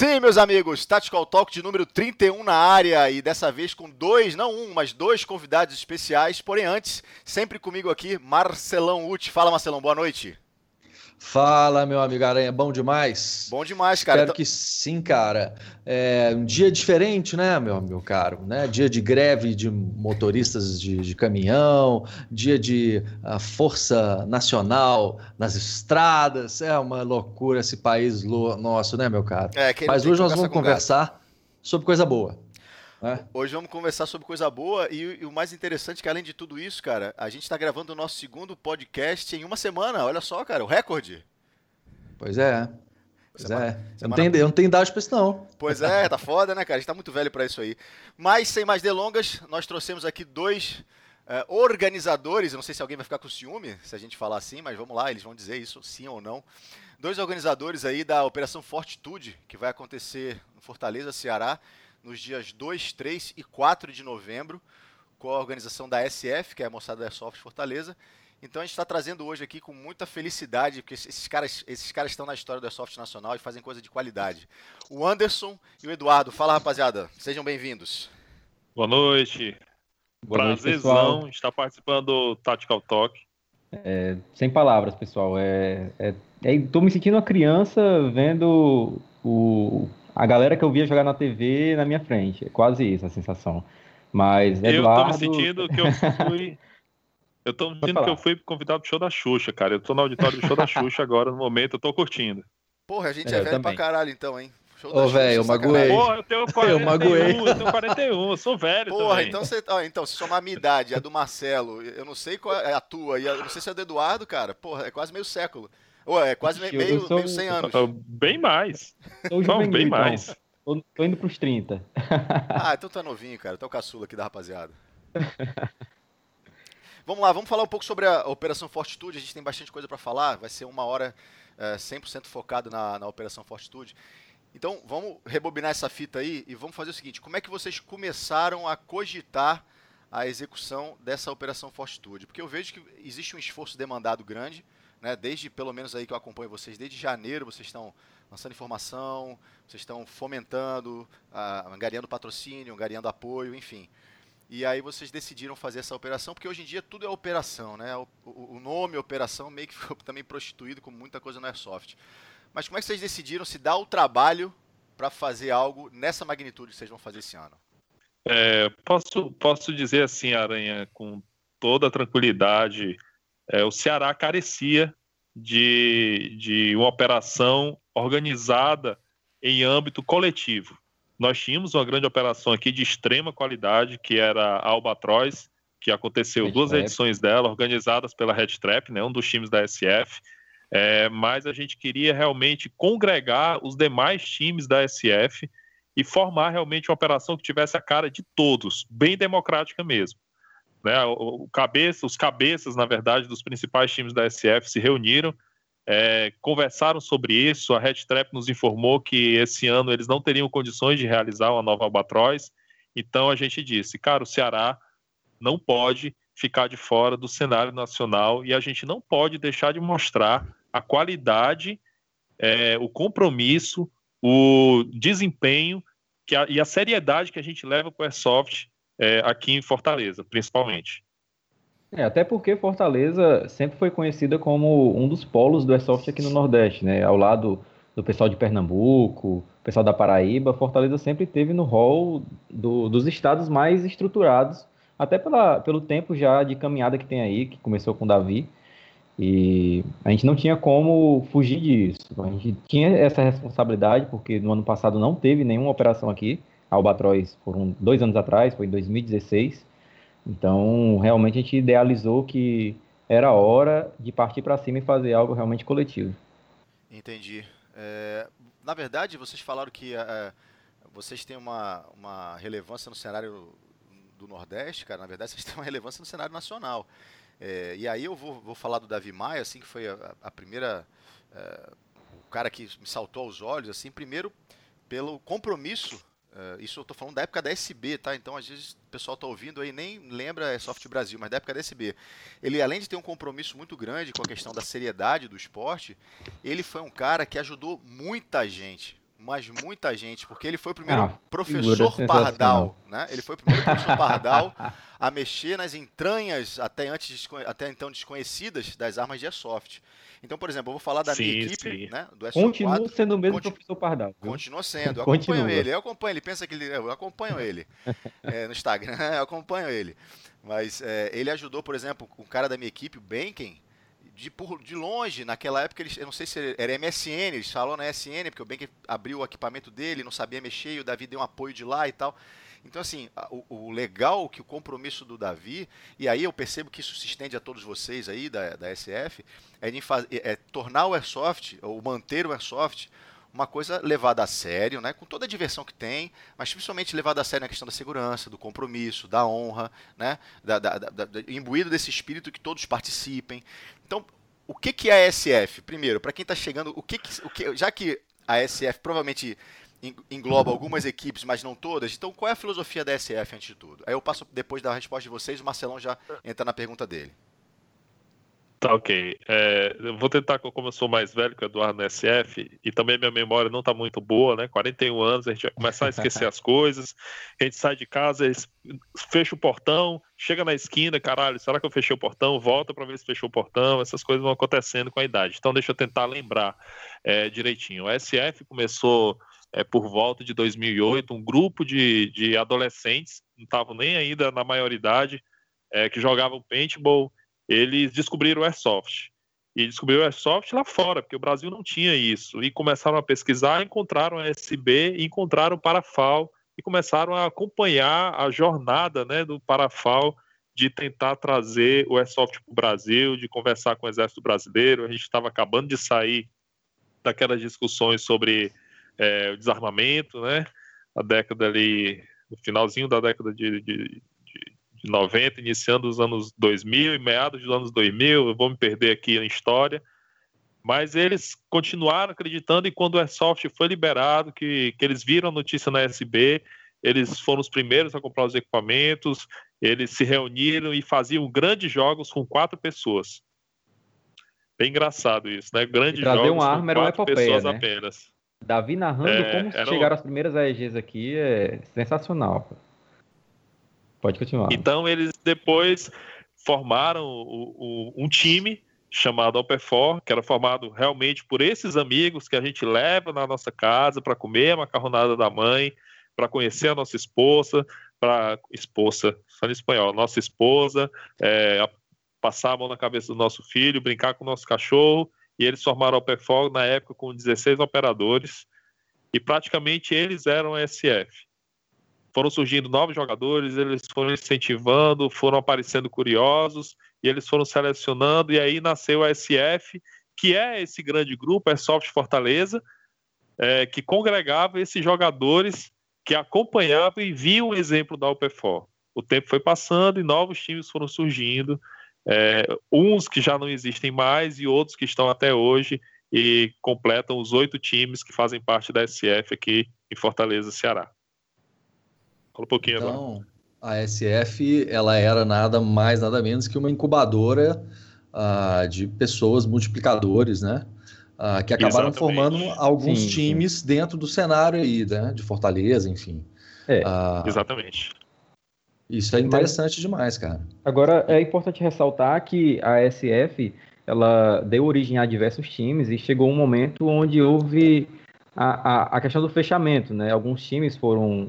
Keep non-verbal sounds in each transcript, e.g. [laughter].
Sim, meus amigos, Tactical Talk de número 31 na área e dessa vez com dois, não um, mas dois convidados especiais. Porém, antes, sempre comigo aqui, Marcelão Uti. Fala, Marcelão, boa noite. Fala, meu amigo Aranha, bom demais? Bom demais, cara. Espero que sim, cara. É um dia diferente, né, meu, meu caro? Né? Dia de greve de motoristas de, de caminhão, dia de uh, força nacional nas estradas. É uma loucura esse país nosso, né, meu caro? É, Mas hoje nós vamos conversar sobre coisa boa. É. Hoje vamos conversar sobre coisa boa e, e, o mais interessante é que além de tudo isso, cara, a gente está gravando o nosso segundo podcast em uma semana. Olha só, cara, o recorde. Pois é. Pois semana, é. Semana... Eu, não tenho, eu não tenho dados para isso, não. Pois é, tá foda, né, cara? A gente tá muito velho para isso aí. Mas, sem mais delongas, nós trouxemos aqui dois uh, organizadores. Eu não sei se alguém vai ficar com ciúme se a gente falar assim, mas vamos lá, eles vão dizer isso sim ou não. Dois organizadores aí da Operação Fortitude, que vai acontecer no Fortaleza, Ceará nos dias 2, 3 e 4 de novembro, com a organização da SF, que é a Moçada da Soft Fortaleza. Então a gente está trazendo hoje aqui com muita felicidade, porque esses caras, esses caras estão na história do Airsoft Nacional e fazem coisa de qualidade. O Anderson e o Eduardo. Fala, rapaziada. Sejam bem-vindos. Boa noite. Boa Prazerzão noite, estar participando do Tactical Talk. É, sem palavras, pessoal. É, é, é, tô me sentindo uma criança vendo o, a galera que eu via jogar na TV na minha frente. É quase isso a sensação. Mas eu Eduardo... tô me sentindo que eu fui. [laughs] Eu tô me sentindo que eu fui convidado pro show da Xuxa, cara. Eu tô no auditório do show da Xuxa agora, no momento, eu tô curtindo. Porra, a gente é, é velho também. pra caralho então, hein? Ô, velho, eu magoei. Porra, eu tenho 41, [laughs] eu, magoei. eu tenho 41, eu sou velho Porra, também. então você, ó, então, se somar a minha idade, a do Marcelo, eu não sei qual é a tua, e eu não sei se é a do Eduardo, cara, porra, é quase meio século. Ué, é quase meio, meio, sou... meio 100 anos. Bem mais. Não, bem então. mais. Tô, tô indo pros 30. ah, então tá novinho, cara. Tô o caçula aqui da rapaziada. [laughs] vamos lá, vamos falar um pouco sobre a Operação Fortitude. A gente tem bastante coisa para falar. Vai ser uma hora é, 100% focado na, na Operação Fortitude. Então, vamos rebobinar essa fita aí e vamos fazer o seguinte: como é que vocês começaram a cogitar a execução dessa Operação Fortitude? Porque eu vejo que existe um esforço demandado grande né? Desde pelo menos aí que eu acompanho vocês, desde janeiro vocês estão lançando informação, vocês estão fomentando, uh, angariando patrocínio, angariando apoio, enfim. E aí vocês decidiram fazer essa operação, porque hoje em dia tudo é operação, né? O, o nome operação meio que ficou [laughs] também prostituído com muita coisa no Airsoft. Mas como é que vocês decidiram se dar o trabalho para fazer algo nessa magnitude que vocês vão fazer esse ano? É, posso, posso dizer assim, Aranha, com toda tranquilidade, é, o Ceará carecia de, de uma operação organizada em âmbito coletivo. Nós tínhamos uma grande operação aqui de extrema qualidade, que era a Albatroz, que aconteceu Red duas Trap. edições dela, organizadas pela Red Trap, né, um dos times da SF. É, mas a gente queria realmente congregar os demais times da SF e formar realmente uma operação que tivesse a cara de todos, bem democrática mesmo. Né, o, cabeça, os cabeças, na verdade, dos principais times da SF se reuniram, é, conversaram sobre isso. A Red Trap nos informou que esse ano eles não teriam condições de realizar uma nova Albatroz. Então a gente disse, cara, o Ceará não pode ficar de fora do cenário nacional e a gente não pode deixar de mostrar a qualidade, é, o compromisso, o desempenho que a, e a seriedade que a gente leva para o Airsoft é, aqui em Fortaleza, principalmente. É, até porque Fortaleza sempre foi conhecida como um dos polos do Airsoft aqui no Nordeste, né? Ao lado do pessoal de Pernambuco, pessoal da Paraíba, Fortaleza sempre teve no rol do, dos estados mais estruturados, até pela, pelo tempo já de caminhada que tem aí, que começou com o Davi. E a gente não tinha como fugir disso. A gente tinha essa responsabilidade, porque no ano passado não teve nenhuma operação aqui. Albatroz foram dois anos atrás, foi em 2016. Então, realmente a gente idealizou que era hora de partir para cima e fazer algo realmente coletivo. Entendi. É, na verdade, vocês falaram que é, vocês têm uma, uma relevância no cenário do Nordeste, cara. Na verdade, [laughs] vocês têm uma relevância no cenário nacional. É, e aí eu vou, vou falar do Davi Maia, assim, que foi a, a primeira. É, o cara que me saltou aos olhos, assim, primeiro pelo compromisso Uh, isso eu tô falando da época da SB, tá? Então às vezes o pessoal tá ouvindo aí nem lembra é Soft Brasil, mas da época da SB. Ele além de ter um compromisso muito grande com a questão da seriedade do esporte, ele foi um cara que ajudou muita gente, mas muita gente, porque ele foi o primeiro ah, professor Pardal, né? Ele foi o primeiro professor [laughs] Pardal a mexer nas entranhas até antes até então desconhecidas das armas de airsoft. Então, por exemplo, eu vou falar da sim, minha equipe, sim. né? Do SO4, Continua sendo o mesmo professor Pardal. Viu? Continua sendo. Eu [laughs] Continua. acompanho ele. Eu acompanho ele. Pensa que ele, eu acompanho ele [laughs] é, no Instagram. eu acompanho ele. Mas é, ele ajudou, por exemplo, o cara da minha equipe, o Benken, de, por, de longe, naquela época, eles, eu não sei se era MSN, eles falaram na SN, porque o Benken abriu o equipamento dele, não sabia mexer, e o Davi deu um apoio de lá e tal. Então, assim, o, o legal que o compromisso do Davi, e aí eu percebo que isso se estende a todos vocês aí da, da SF, é, de é, é tornar o Airsoft, ou manter o Airsoft, uma coisa levada a sério, né, com toda a diversão que tem, mas principalmente levada a sério na questão da segurança, do compromisso, da honra, né, da, da, da, da imbuído desse espírito que todos participem. Então, o que, que é a SF? Primeiro, para quem está chegando, o que, que, o que, já que a SF provavelmente engloba algumas equipes, mas não todas. Então, qual é a filosofia da SF antes de tudo? Aí eu passo, depois da resposta de vocês, o Marcelão já entra na pergunta dele. Tá ok. É, vou tentar, como eu sou mais velho que o Eduardo no SF, e também minha memória não está muito boa, né? 41 anos, a gente vai começar a esquecer as coisas, a gente sai de casa, fecha o portão, chega na esquina, caralho, será que eu fechei o portão? Volta para ver se fechou o portão, essas coisas vão acontecendo com a idade. Então deixa eu tentar lembrar é, direitinho. O SF começou é, por volta de 2008, um grupo de, de adolescentes, não estavam nem ainda na maioridade, é, que jogavam paintball, eles descobriram o Airsoft. E descobriram o Airsoft lá fora, porque o Brasil não tinha isso. E começaram a pesquisar, encontraram a SB, encontraram o Parafal e começaram a acompanhar a jornada né, do Parafal de tentar trazer o Airsoft para o Brasil, de conversar com o Exército Brasileiro. A gente estava acabando de sair daquelas discussões sobre é, o desarmamento, né? A década ali, no finalzinho da década de, de, de 90, iniciando os anos 2000 e meados dos anos 2000, eu vou me perder aqui na história, mas eles continuaram acreditando e quando o Airsoft foi liberado, que, que eles viram a notícia na SB, eles foram os primeiros a comprar os equipamentos, eles se reuniram e faziam grandes jogos com quatro pessoas. Bem engraçado isso, né? Grandes jogos uma arma com quatro epopeia, pessoas né? apenas. Davi narrando é, como chegaram um... as primeiras AEGs aqui é sensacional. Pode continuar. Então eles depois formaram o, o, um time chamado Alpefor, que era formado realmente por esses amigos que a gente leva na nossa casa para comer a macarronada da mãe, para conhecer a nossa esposa, para esposa, falando espanhol, nossa esposa, é, passar a mão na cabeça do nosso filho, brincar com o nosso cachorro e eles formaram Opefog na época com 16 operadores e praticamente eles eram a SF. Foram surgindo novos jogadores, eles foram incentivando, foram aparecendo curiosos e eles foram selecionando e aí nasceu a SF, que é esse grande grupo, é Soft Fortaleza, é, que congregava esses jogadores que acompanhavam e viam o exemplo da UPFOR. O tempo foi passando e novos times foram surgindo é, uns que já não existem mais e outros que estão até hoje e completam os oito times que fazem parte da SF aqui em Fortaleza, Ceará. Fala um pouquinho então, agora. A SF ela era nada mais, nada menos que uma incubadora uh, de pessoas multiplicadores, né? Uh, que acabaram Exatamente. formando alguns sim, times sim. dentro do cenário aí, né? De Fortaleza, enfim. É. Uh, Exatamente. Isso é interessante Mas, demais, cara. Agora, é importante ressaltar que a SF ela deu origem a diversos times e chegou um momento onde houve a, a, a questão do fechamento, né? Alguns times foram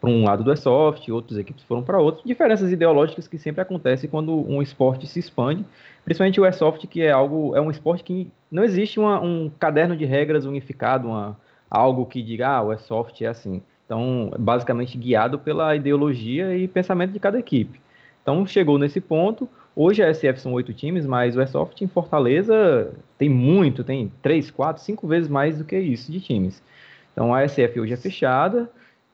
para um lado do Airsoft, outras equipes foram para outro. Diferenças ideológicas que sempre acontecem quando um esporte se expande, principalmente o Airsoft, que é algo é um esporte que não existe uma, um caderno de regras unificado, uma, algo que diga, ah, o Airsoft é assim. Então, basicamente guiado pela ideologia e pensamento de cada equipe. Então, chegou nesse ponto. Hoje a SF são oito times, mas o Airsoft em Fortaleza tem muito, tem três, quatro, cinco vezes mais do que isso de times. Então, a SF hoje é fechada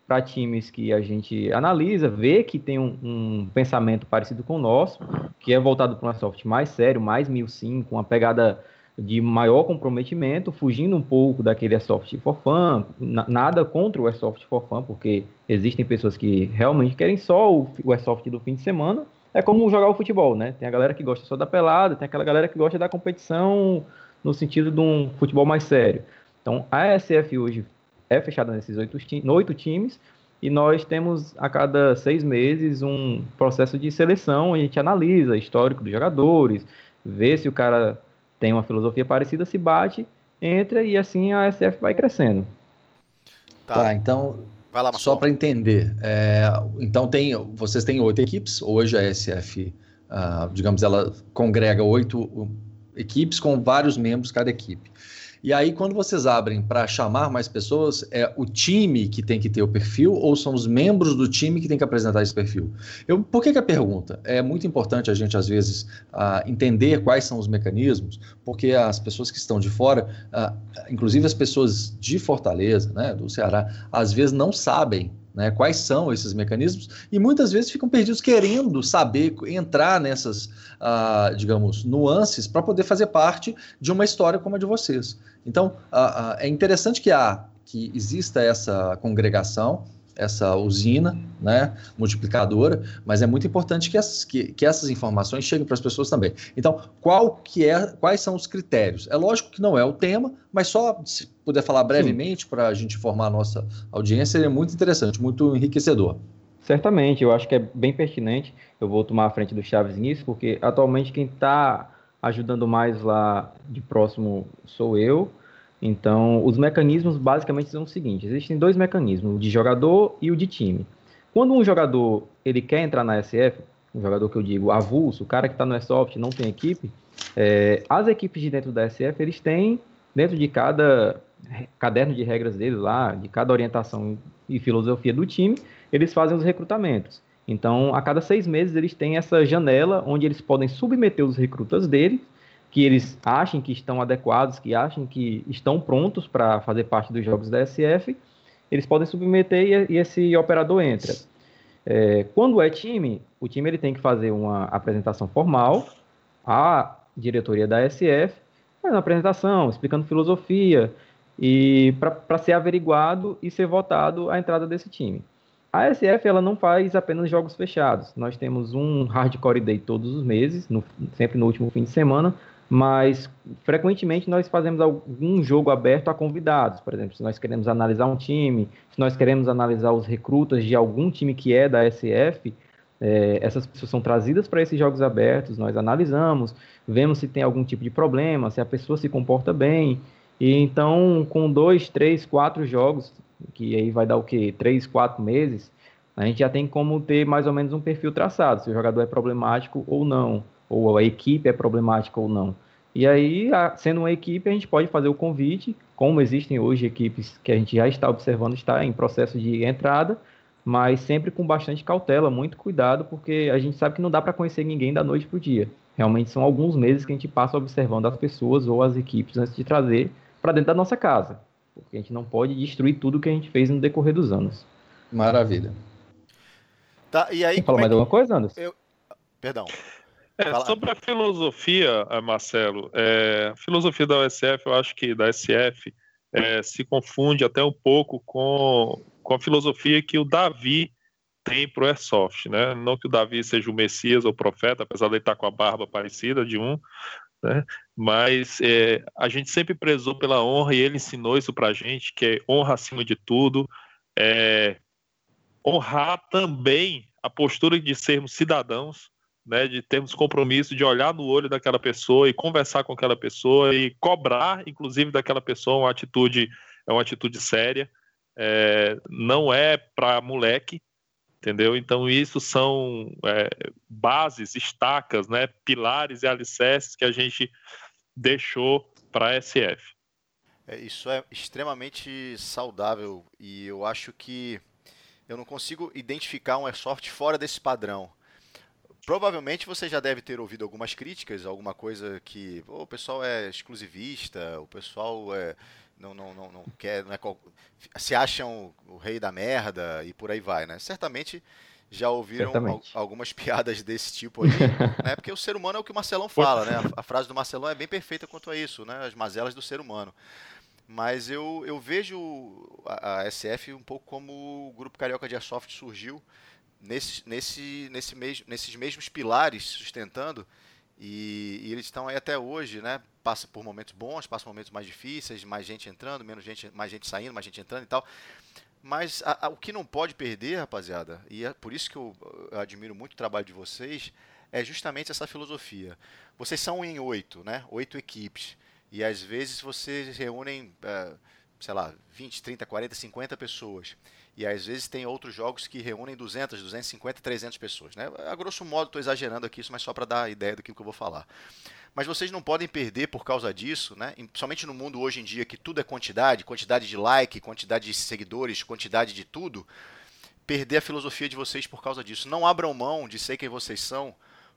para times que a gente analisa, vê que tem um, um, pensamento parecido com o nosso, que é voltado para um Airsoft mais sério, mais 1005, uma pegada de maior comprometimento, fugindo um pouco daquele Airsoft for fun, nada contra o Airsoft for fun, porque existem pessoas que realmente querem só o, o Airsoft do fim de semana. É como jogar o futebol, né? Tem a galera que gosta só da pelada, tem aquela galera que gosta da competição no sentido de um futebol mais sério. Então, a SF hoje é fechada nesses oito, oito times, e nós temos a cada seis meses um processo de seleção, a gente analisa histórico dos jogadores, vê se o cara tem uma filosofia parecida, se bate, entra e assim a SF vai crescendo. Tá, tá então lá, só para entender, é, então tem, vocês têm oito equipes, hoje a SF, uh, digamos, ela congrega oito equipes com vários membros cada equipe. E aí, quando vocês abrem para chamar mais pessoas, é o time que tem que ter o perfil ou são os membros do time que tem que apresentar esse perfil? Eu, por que, que a pergunta? É muito importante a gente, às vezes, uh, entender quais são os mecanismos, porque as pessoas que estão de fora, uh, inclusive as pessoas de Fortaleza, né, do Ceará, às vezes não sabem né, quais são esses mecanismos, e muitas vezes ficam perdidos querendo saber, entrar nessas, uh, digamos, nuances para poder fazer parte de uma história como a de vocês. Então, uh, uh, é interessante que, há, que exista essa congregação, essa usina né, multiplicadora, mas é muito importante que, essas, que, que essas informações cheguem para as pessoas também. Então, qual que é, quais são os critérios? É lógico que não é o tema, mas só se puder falar brevemente para a gente informar a nossa audiência, seria muito interessante, muito enriquecedor. Certamente, eu acho que é bem pertinente. Eu vou tomar a frente do Chaves nisso, porque atualmente quem está ajudando mais lá de próximo sou eu, então, os mecanismos basicamente são os seguintes: existem dois mecanismos, o de jogador e o de time. Quando um jogador ele quer entrar na SF, um jogador que eu digo avulso, o cara que está no Airsoft não tem equipe, é, as equipes de dentro da SF eles têm dentro de cada caderno de regras deles lá, de cada orientação e filosofia do time, eles fazem os recrutamentos. Então, a cada seis meses eles têm essa janela onde eles podem submeter os recrutas deles que eles achem que estão adequados, que achem que estão prontos para fazer parte dos jogos da SF, eles podem submeter e, esse operador entra. É, quando é time, o time ele tem que fazer uma apresentação formal à diretoria da SF, uma apresentação, explicando filosofia, e para ser averiguado e ser votado a entrada desse time. A SF ela não faz apenas jogos fechados. Nós temos um hardcore day todos os meses, no, sempre no último fim de semana, mas frequentemente nós fazemos algum jogo aberto a convidados, por exemplo, se nós queremos analisar um time, se nós queremos analisar os recrutas de algum time que é da SF, é, essas pessoas são trazidas para esses jogos abertos, nós analisamos, vemos se tem algum tipo de problema, se a pessoa se comporta bem, e então com dois, três, quatro jogos, que aí vai dar o quê? Três, quatro meses, a gente já tem como ter mais ou menos um perfil traçado, se o jogador é problemático ou não ou a equipe é problemática ou não. E aí, sendo uma equipe, a gente pode fazer o convite, como existem hoje equipes que a gente já está observando está em processo de entrada, mas sempre com bastante cautela, muito cuidado, porque a gente sabe que não dá para conhecer ninguém da noite para o dia. Realmente são alguns meses que a gente passa observando as pessoas ou as equipes antes de trazer para dentro da nossa casa, porque a gente não pode destruir tudo que a gente fez no decorrer dos anos. Maravilha. Tá, e aí, Quer falar mais é que... alguma coisa, Anderson? Eu... Perdão. É, sobre a filosofia, eh, Marcelo, é, a filosofia da USF, eu acho que da SF, é, se confunde até um pouco com, com a filosofia que o Davi tem para o Airsoft, né? Não que o Davi seja o Messias ou o profeta, apesar de ele estar com a barba parecida de um, né? Mas é, a gente sempre prezou pela honra e ele ensinou isso para a gente, que é honra acima de tudo, é, honrar também a postura de sermos cidadãos, né, de termos compromisso de olhar no olho daquela pessoa e conversar com aquela pessoa e cobrar, inclusive, daquela pessoa uma atitude, é uma atitude séria, é, não é para moleque, entendeu? Então isso são é, bases, estacas, né, pilares e alicerces que a gente deixou para a SF. É, isso é extremamente saudável e eu acho que eu não consigo identificar um airsoft fora desse padrão. Provavelmente você já deve ter ouvido algumas críticas, alguma coisa que oh, o pessoal é exclusivista, o pessoal é, não, não, não, não quer, não é, se acham o rei da merda e por aí vai, né? Certamente já ouviram al, algumas piadas desse tipo aí, [laughs] né? Porque o ser humano é o que o Marcelão fala, né? A, a, frase do Marcelão é bem perfeita quanto a isso, né? As mazelas do ser humano. Mas eu, eu vejo a, a SF um pouco como o grupo Carioca de Airsoft surgiu nesse, nesse, nesse mes, nesses mesmos pilares sustentando, e, e eles estão aí até hoje, né? passa por momentos bons, passa por momentos mais difíceis, mais gente entrando, menos gente, mais gente saindo, mais gente entrando e tal. Mas a, a, o que não pode perder, rapaziada, e é por isso que eu, eu, admiro muito o trabalho de vocês, é justamente essa filosofia. Vocês são em oito, né? Oito equipes. E às vezes vocês reúnem, é, sei lá, 20, 30, 40, 50 pessoas. E às vezes tem outros jogos que reúnem 200, 250, 300 pessoas. Né? A grosso modo, estou exagerando aqui, isso, mas só para dar ideia do que eu vou falar. Mas vocês não podem perder por causa disso, né? somente no mundo hoje em dia que tudo é quantidade, quantidade de like, quantidade de seguidores, quantidade de tudo, perder a filosofia de vocês por causa disso. Não abram mão de ser quem vocês são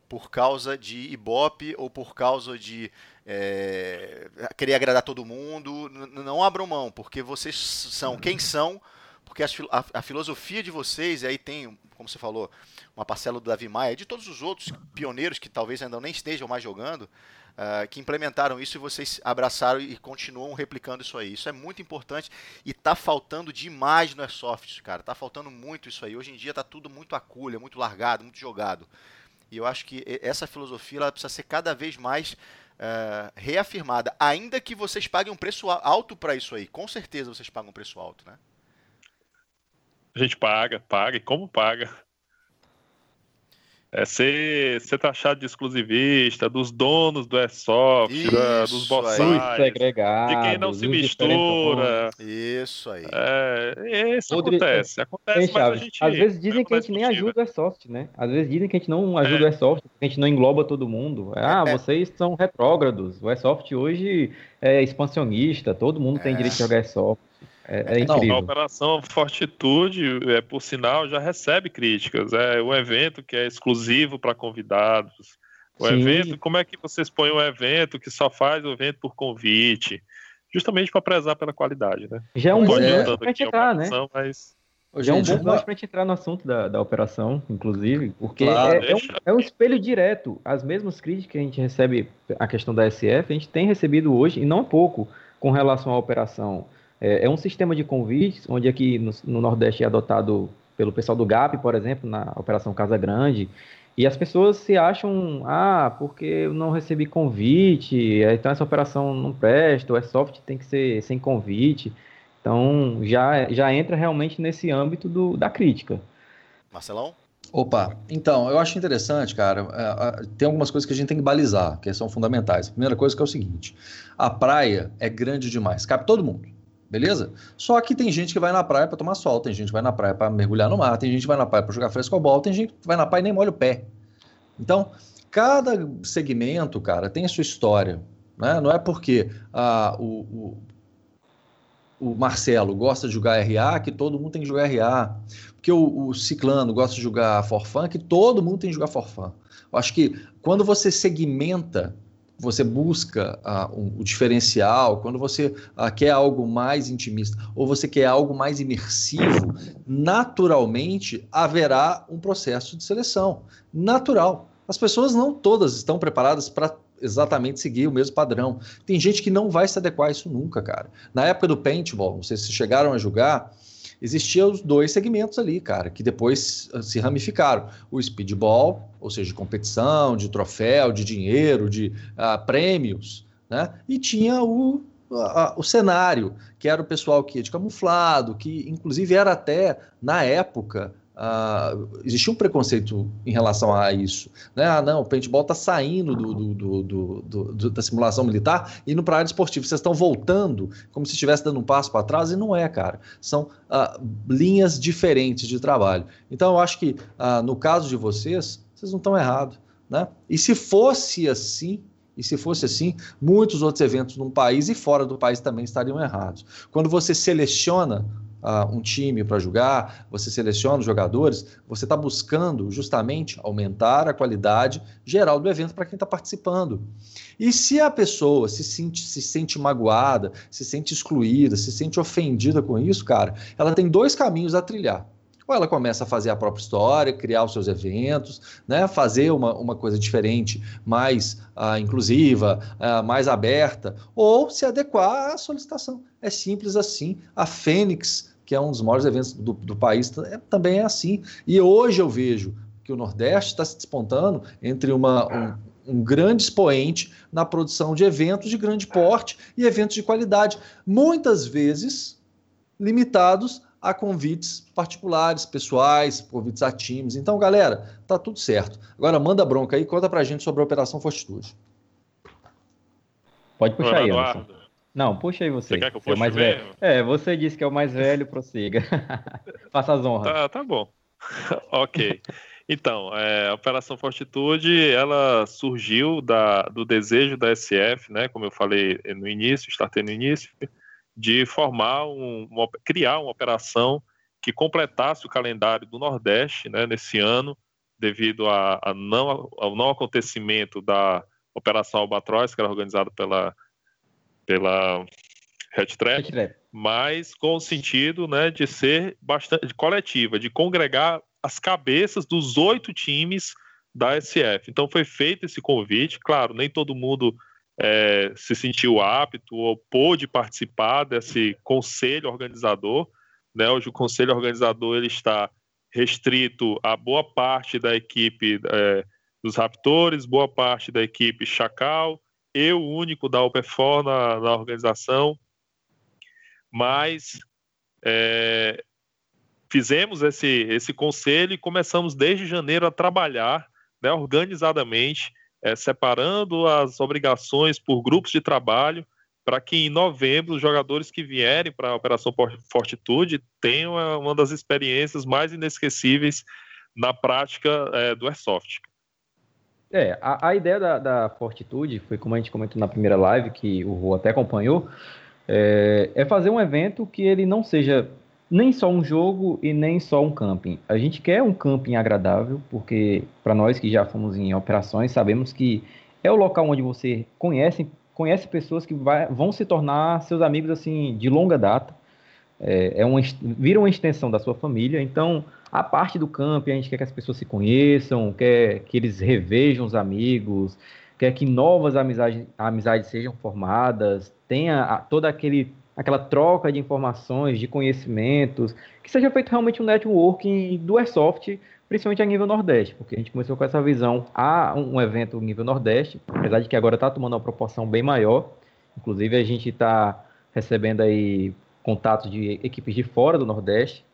por causa de Ibope ou por causa de é, querer agradar todo mundo. Não abram mão, porque vocês são quem são porque a, a, a, filosofia de vocês, e aí tem, como você falou, uma parcela do Davi Maia, de todos os outros pioneiros que talvez ainda nem estejam mais jogando, uh, que implementaram isso e vocês abraçaram e continuam replicando isso aí. Isso é muito importante e está faltando demais no Airsoft, cara. Está faltando muito isso aí. Hoje em dia está tudo muito aculha, muito largado, muito jogado. E eu acho que essa filosofia ela precisa ser cada vez mais uh, reafirmada. Ainda que vocês paguem um preço alto para isso aí. Com certeza vocês pagam um preço alto, né? A gente paga, paga, e como paga? É ser, ser taxado de exclusivista, dos donos do Airsoft, Isso da, dos bossais, de quem não se mistura. Isso aí. É, isso Podre... acontece. Acontece, mas a gente... Às vezes dizem que a gente nem ajuda o Airsoft, né? Às vezes dizem que a gente não ajuda é. o Airsoft, que a gente não engloba todo mundo. Ah, é. vocês são retrógrados. O Airsoft hoje é expansionista, todo mundo tem é. direito de jogar Airsoft. É, é incrível. a Operação Fortitude, é, por sinal, já recebe críticas. É um evento que é exclusivo para convidados. O Sim. evento, como é que vocês põem um evento que só faz o evento por convite? Justamente para prezar pela qualidade, né? Já é um bom é. para gente entrar, né? Mas... Já é um bom ponto para gente entrar no assunto da, da operação, inclusive, porque claro, é, é, um, é, um, espelho direto. As mesmas críticas que a gente recebe a questão da SF, a gente tem recebido hoje, e não pouco, com relação à operação é, é um sistema de convites, onde aqui no, no, Nordeste é adotado pelo pessoal do GAP, por exemplo, na Operação Casa Grande, e as pessoas se acham, ah, porque eu não recebi convite, então essa operação não presta, o Airsoft tem que ser sem convite. Então já, já entra realmente nesse âmbito do, da crítica. Marcelão? Opa, então, eu acho interessante, cara, é, tem algumas coisas que a gente tem que balizar, que são fundamentais. A primeira coisa que é o seguinte, a praia é grande demais, cabe todo mundo beleza? Só que tem gente que vai na praia para tomar sol, tem gente que vai na praia para mergulhar no mar, tem gente que vai na praia para jogar frescobol, tem gente que vai na praia e nem molha o pé. Então, cada segmento, cara, tem a sua história. Né? Não é porque ah, o, o, o, Marcelo gosta de jogar RA que todo mundo tem que jogar RA. Porque o, o Ciclano gosta de jogar Forfan que todo mundo tem que jogar Forfan. Eu acho que quando você segmenta você busca uh, um, o diferencial, quando você uh, quer algo mais intimista ou você quer algo mais imersivo, naturalmente haverá um processo de seleção. Natural. As pessoas não todas estão preparadas para exatamente seguir o mesmo padrão. Tem gente que não vai se adequar a isso nunca, cara. Na época do paintball, não sei se chegaram a jogar, existiam os dois segmentos ali, cara, que depois ah, se ramificaram. O speedball, ou seja, de competição, de troféu, de dinheiro, de uh, prêmios, né? E tinha o, o cenário, que era o pessoal que ia de camuflado, que inclusive era até, na época, Uh, existia um preconceito em relação a isso. Né? Ah, não, o paintball está saindo do, do, do, da simulação militar e indo para a área esportiva. Vocês estão voltando como se estivesse dando um passo para trás e não é, cara. São uh, linhas diferentes de trabalho. Então, eu acho que uh, no caso de vocês, vocês não estão errados. Né? E se fosse assim, e se fosse assim, muitos outros eventos no país e fora do país também estariam errados. Quando você seleciona uh, um time para jogar, você seleciona os jogadores, você está buscando justamente aumentar a qualidade geral do evento para quem está participando. E se a pessoa se sente, se sente magoada, se sente excluída, se sente ofendida com isso, cara, ela tem dois caminhos a trilhar ou ela começa a fazer a própria história, criar os seus eventos, né, fazer uma, uma coisa diferente, mais uh, inclusiva, uh, mais aberta, ou se adequar à solicitação. É simples assim. A Fênix, que é um dos maiores eventos do, do país, é, também é assim. E hoje eu vejo que o Nordeste está se despontando entre uma, um, um grande expoente na produção de eventos de grande porte e eventos de qualidade, muitas vezes limitados a convites particulares, pessoais, convites a times. Então, galera, tá tudo certo. Agora manda bronca aí, conta pra gente sobre a Operação Fortitude. Pode puxar aí, Eduardo. Não, puxa aí você. Você quer que eu puxe é mais velho? É, você disse que é o mais velho, prossiga. [laughs] Faça as honras. Tá, tá bom. [laughs] ok. Então, é, a Operação Fortitude, ela surgiu da, do desejo da SF, né, como eu falei no início, startei no início, de formar, um, uma, criar uma operação que completasse o calendário do Nordeste, né, nesse ano, devido a, a não, ao não acontecimento da Operação Albatroz, que era organizada pela, pela Red Trap, mas com o sentido né, de ser bastante coletiva, de congregar as cabeças dos oito times da SF. Então foi feito esse convite, claro, nem todo mundo é, se sentiu apto ou pôde participar desse conselho organizador. Né? Hoje o conselho organizador ele está restrito a boa parte da equipe é, dos Raptores, boa parte da equipe Chacal, eu único da UPFOR na, na organização, mas é, fizemos esse, esse conselho e começamos desde janeiro a trabalhar né, organizadamente, é, separando as obrigações por grupos de trabalho, para que em novembro os jogadores que vierem para a Operação Fortitude tenham uma das experiências mais inesquecíveis na prática é, do Airsoft. É, a, a ideia da, da, Fortitude foi como a gente comentou na primeira live, que o Rô até acompanhou, é, é fazer um evento que ele não seja nem só um jogo e nem só um camping. A gente quer um camping agradável, porque para nós que já fomos em operações, sabemos que é o local onde você conhece, conhece pessoas que vai, vão se tornar seus amigos assim de longa data. É, é uma, vira uma extensão da sua família. Então, a parte do camping, a gente quer que as pessoas se conheçam, quer que eles revejam os amigos, quer que novas amizades, amizades sejam formadas, tenha toda aquele aquela troca de informações, de conhecimentos, que seja feito realmente um networking do Airsoft, principalmente a nível Nordeste, porque a gente começou com essa visão a um evento nível Nordeste, apesar de que agora está tomando uma proporção bem maior. Inclusive, a gente está recebendo aí contatos de equipes de fora do Nordeste,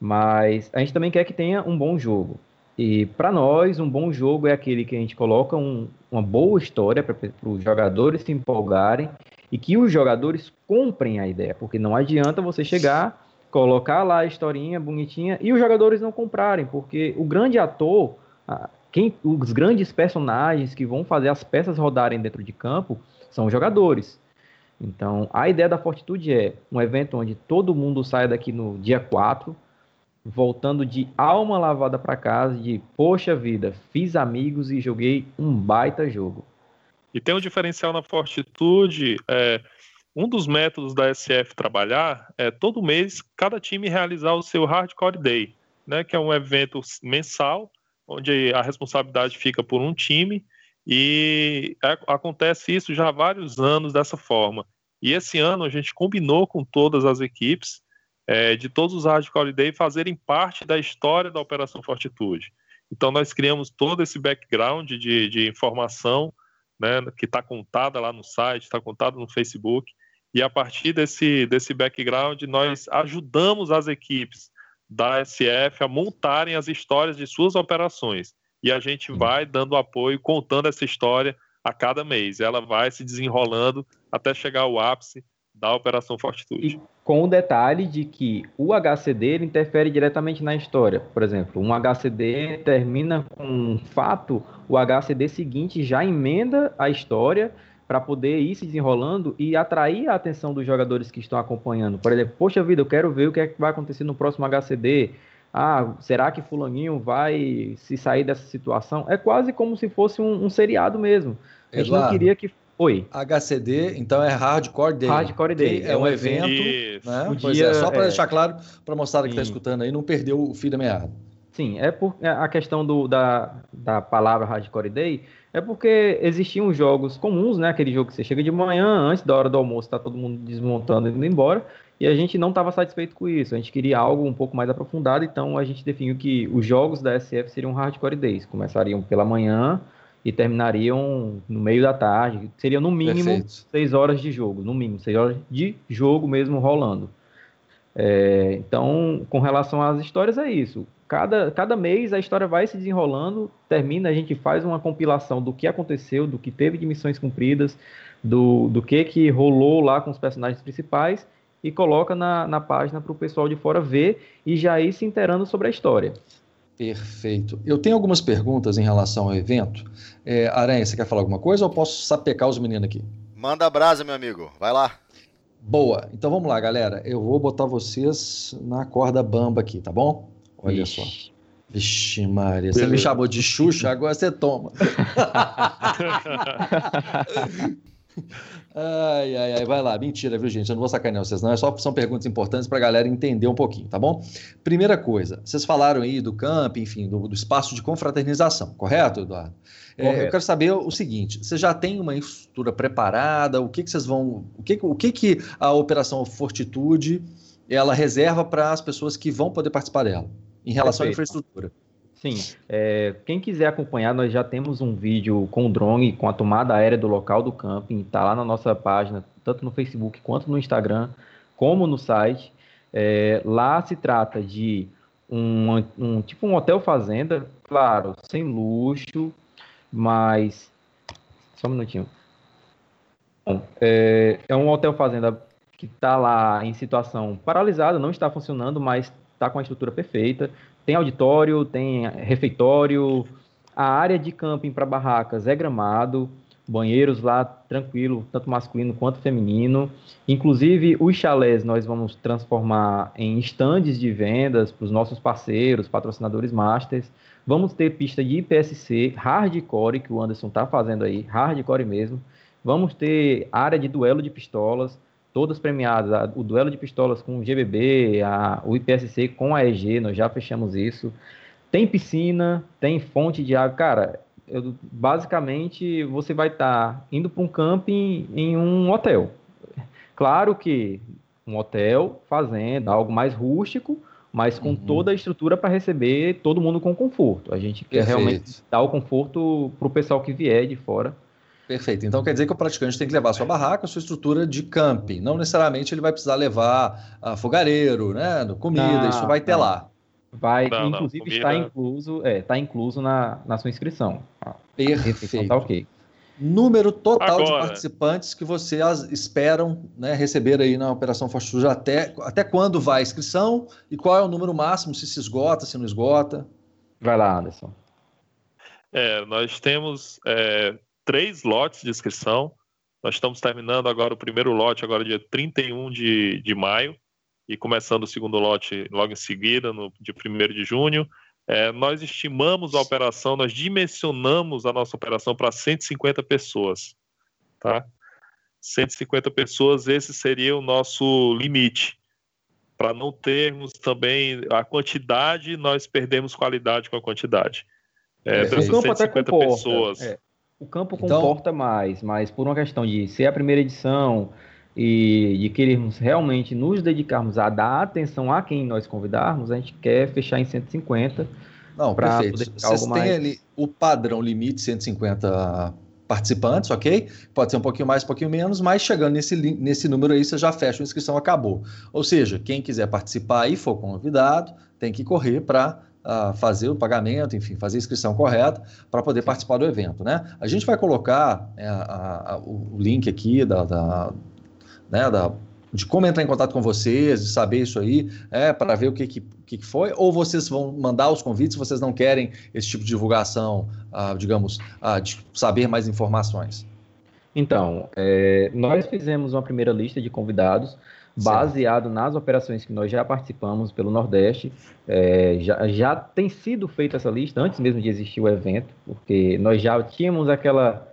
mas a gente também quer que tenha um bom jogo. E para nós, um bom jogo é aquele que a gente coloca um, uma boa história para os jogadores se empolgarem e que os jogadores comprem a ideia, porque não adianta você chegar, colocar lá a historinha bonitinha e os jogadores não comprarem, porque o grande ator, quem, os grandes personagens que vão fazer as peças rodarem dentro de campo são os jogadores. Então, a ideia da Fortitude é um evento onde todo mundo sai daqui no dia 4, voltando de alma lavada para casa, de poxa vida, fiz amigos e joguei um baita jogo. E tem um diferencial na Fortitude, é, um dos métodos da SF trabalhar é todo mês cada time realizar o seu Hardcore Day, né, que é um evento mensal, onde a responsabilidade fica por um time, e é, acontece isso já há vários anos dessa forma. E esse ano a gente combinou com todas as equipes é, de todos os Hardcore Day fazerem parte da história da Operação Fortitude. Então nós criamos todo esse background de, de informação né, que está contada lá no site, está contada no Facebook, e a partir desse, desse background nós ajudamos as equipes da SF a montarem as histórias de suas operações. E a gente vai dando apoio, contando essa história a cada mês. Ela vai se desenrolando até chegar ao ápice da Operação Fortitude. Com o detalhe de que o HCD interfere diretamente na história. Por exemplo, um HCD termina com um fato, o HCD seguinte já emenda a história para poder ir se desenrolando e atrair a atenção dos jogadores que estão acompanhando. Por exemplo, poxa vida, eu quero ver o que, é que vai acontecer no próximo HCD. Ah, será que fulaninho vai se sair dessa situação? É quase como se fosse um, um seriado mesmo. A gente não queria que Oi. HCD, então é Hardcore Day. Hardcore Day. É, é um evento. Né? Pois é, só para é... deixar claro para a moçada que está escutando aí, não perdeu o fio da meada. Sim, é por é a questão do, da, da palavra Hardcore Day é porque existiam jogos comuns, né? Aquele jogo que você chega de manhã, antes da hora do almoço, está todo mundo desmontando e indo embora, e a gente não estava satisfeito com isso. A gente queria algo um pouco mais aprofundado, então a gente definiu que os jogos da SF seriam Hardcore Days. Começariam pela manhã e terminariam no meio da tarde. Seria no mínimo Perfeito. seis horas de jogo, no mínimo seis horas de jogo mesmo rolando. É, então, com relação às histórias, é isso. Cada, cada mês a história vai se desenrolando, termina, a gente faz uma compilação do que aconteceu, do que teve de missões cumpridas, do, do que, que rolou lá com os personagens principais e coloca na, na página para o pessoal de fora ver e já ir se inteirando sobre a história. Perfeito. Eu tenho algumas perguntas em relação ao evento. É, Aranha, você quer falar alguma coisa ou posso sapecar os meninos aqui? Manda a brasa, meu amigo. Vai lá. Boa. Então vamos lá, galera. Eu vou botar vocês na corda bamba aqui, tá bom? Olha Ixi. só. Vixe, Maria, você me chamou de Xuxa, agora você toma. [laughs] [laughs] ai, ai, ai, vai lá. Mentira, viu, gente? Eu não vou sacanear vocês, não. É só são perguntas importantes para a galera entender um pouquinho, tá bom? Primeira coisa, vocês falaram aí do camp, enfim, do, do espaço de confraternização, correto, Eduardo? É, eu quero saber o seguinte: você já tem uma estrutura preparada? O que, que vocês vão. O que, o que, que a Operação Fortitude ela reserva para as pessoas que vão poder participar dela, em relação Perfeito. à infraestrutura? Sim, é, quem quiser acompanhar, nós já temos um vídeo com o drone, com a tomada aérea do local do camping, está lá na nossa página, tanto no Facebook quanto no Instagram, como no site. É, lá se trata de um, um tipo um hotel fazenda, claro, sem luxo, mas. Só um minutinho. Bom, é, é um hotel fazenda que está lá em situação paralisada, não está funcionando, mas está com a estrutura perfeita. Tem auditório, tem refeitório, a área de camping para barracas é gramado, banheiros lá tranquilo, tanto masculino quanto feminino. Inclusive, os chalés nós vamos transformar em estandes de vendas para os nossos parceiros, patrocinadores masters. Vamos ter pista de IPSC hardcore, que o Anderson está fazendo aí, hardcore mesmo. Vamos ter área de duelo de pistolas, todas premiadas. O duelo de pistolas com o GBB, a, o IPSC com a EG, nós já fechamos isso. Tem piscina, tem fonte de água. Cara, eu, basicamente você vai estar tá indo para um camping em um hotel. Claro que um hotel, fazenda, algo mais rústico, mas com uhum. toda a estrutura para receber todo mundo com conforto. A gente quer Perfeito. realmente dar o conforto para o pessoal que vier de fora. Perfeito. Então quer dizer que o praticante tem que levar a sua barraca, a sua estrutura de camping. Não necessariamente ele vai precisar levar a fogareiro, né? Comida, não, isso vai ter não. lá. Vai, não, inclusive está incluso, é, está incluso na, na sua inscrição. Perfeito. Tá ok número total Agora. de participantes que vocês esperam né, receber aí na Operação Fortitude até, até quando vai a inscrição e qual é o número máximo, se se esgota, se não esgota? Vai lá, Anderson. É, nós temos é, três lotes de inscrição. Nós estamos terminando agora o primeiro lote, agora dia 31 de, de maio, e começando o segundo lote logo em seguida, no dia 1 de junho. É, nós estimamos a operação, nós dimensionamos a nossa operação para 150 pessoas, tá? 150 pessoas, esse seria o nosso limite. Para não termos também a quantidade, nós perdemos qualidade com a quantidade. É, é, o campo 150 até comporta, pessoas. É, o campo então, comporta mais, mas por uma questão de ser a primeira edição, e de querermos realmente nos dedicarmos a dar atenção a quem nós convidarmos, a gente quer fechar em 150. Não, perfeito. Vocês têm mais... ali o padrão limite 150 participantes, ok? Pode ser um pouquinho mais, um pouquinho menos, mas chegando nesse, nesse número aí, você já fecha a inscrição, acabou. Ou seja, quem quiser participar e for convidado, tem que correr para fazer o pagamento, enfim, fazer a inscrição correta para poder participar do evento, né? A gente vai colocar é, a, a, o link aqui da, da né, da, de como entrar em contato com vocês, de saber isso aí, é, para ver o que, que, que foi, ou vocês vão mandar os convites se vocês não querem esse tipo de divulgação, ah, digamos, ah, de saber mais informações? Então, é, nós fizemos uma primeira lista de convidados baseado nas operações que nós já participamos pelo Nordeste. É, já, já tem sido feita essa lista antes mesmo de existir o evento, porque nós já tínhamos aquela,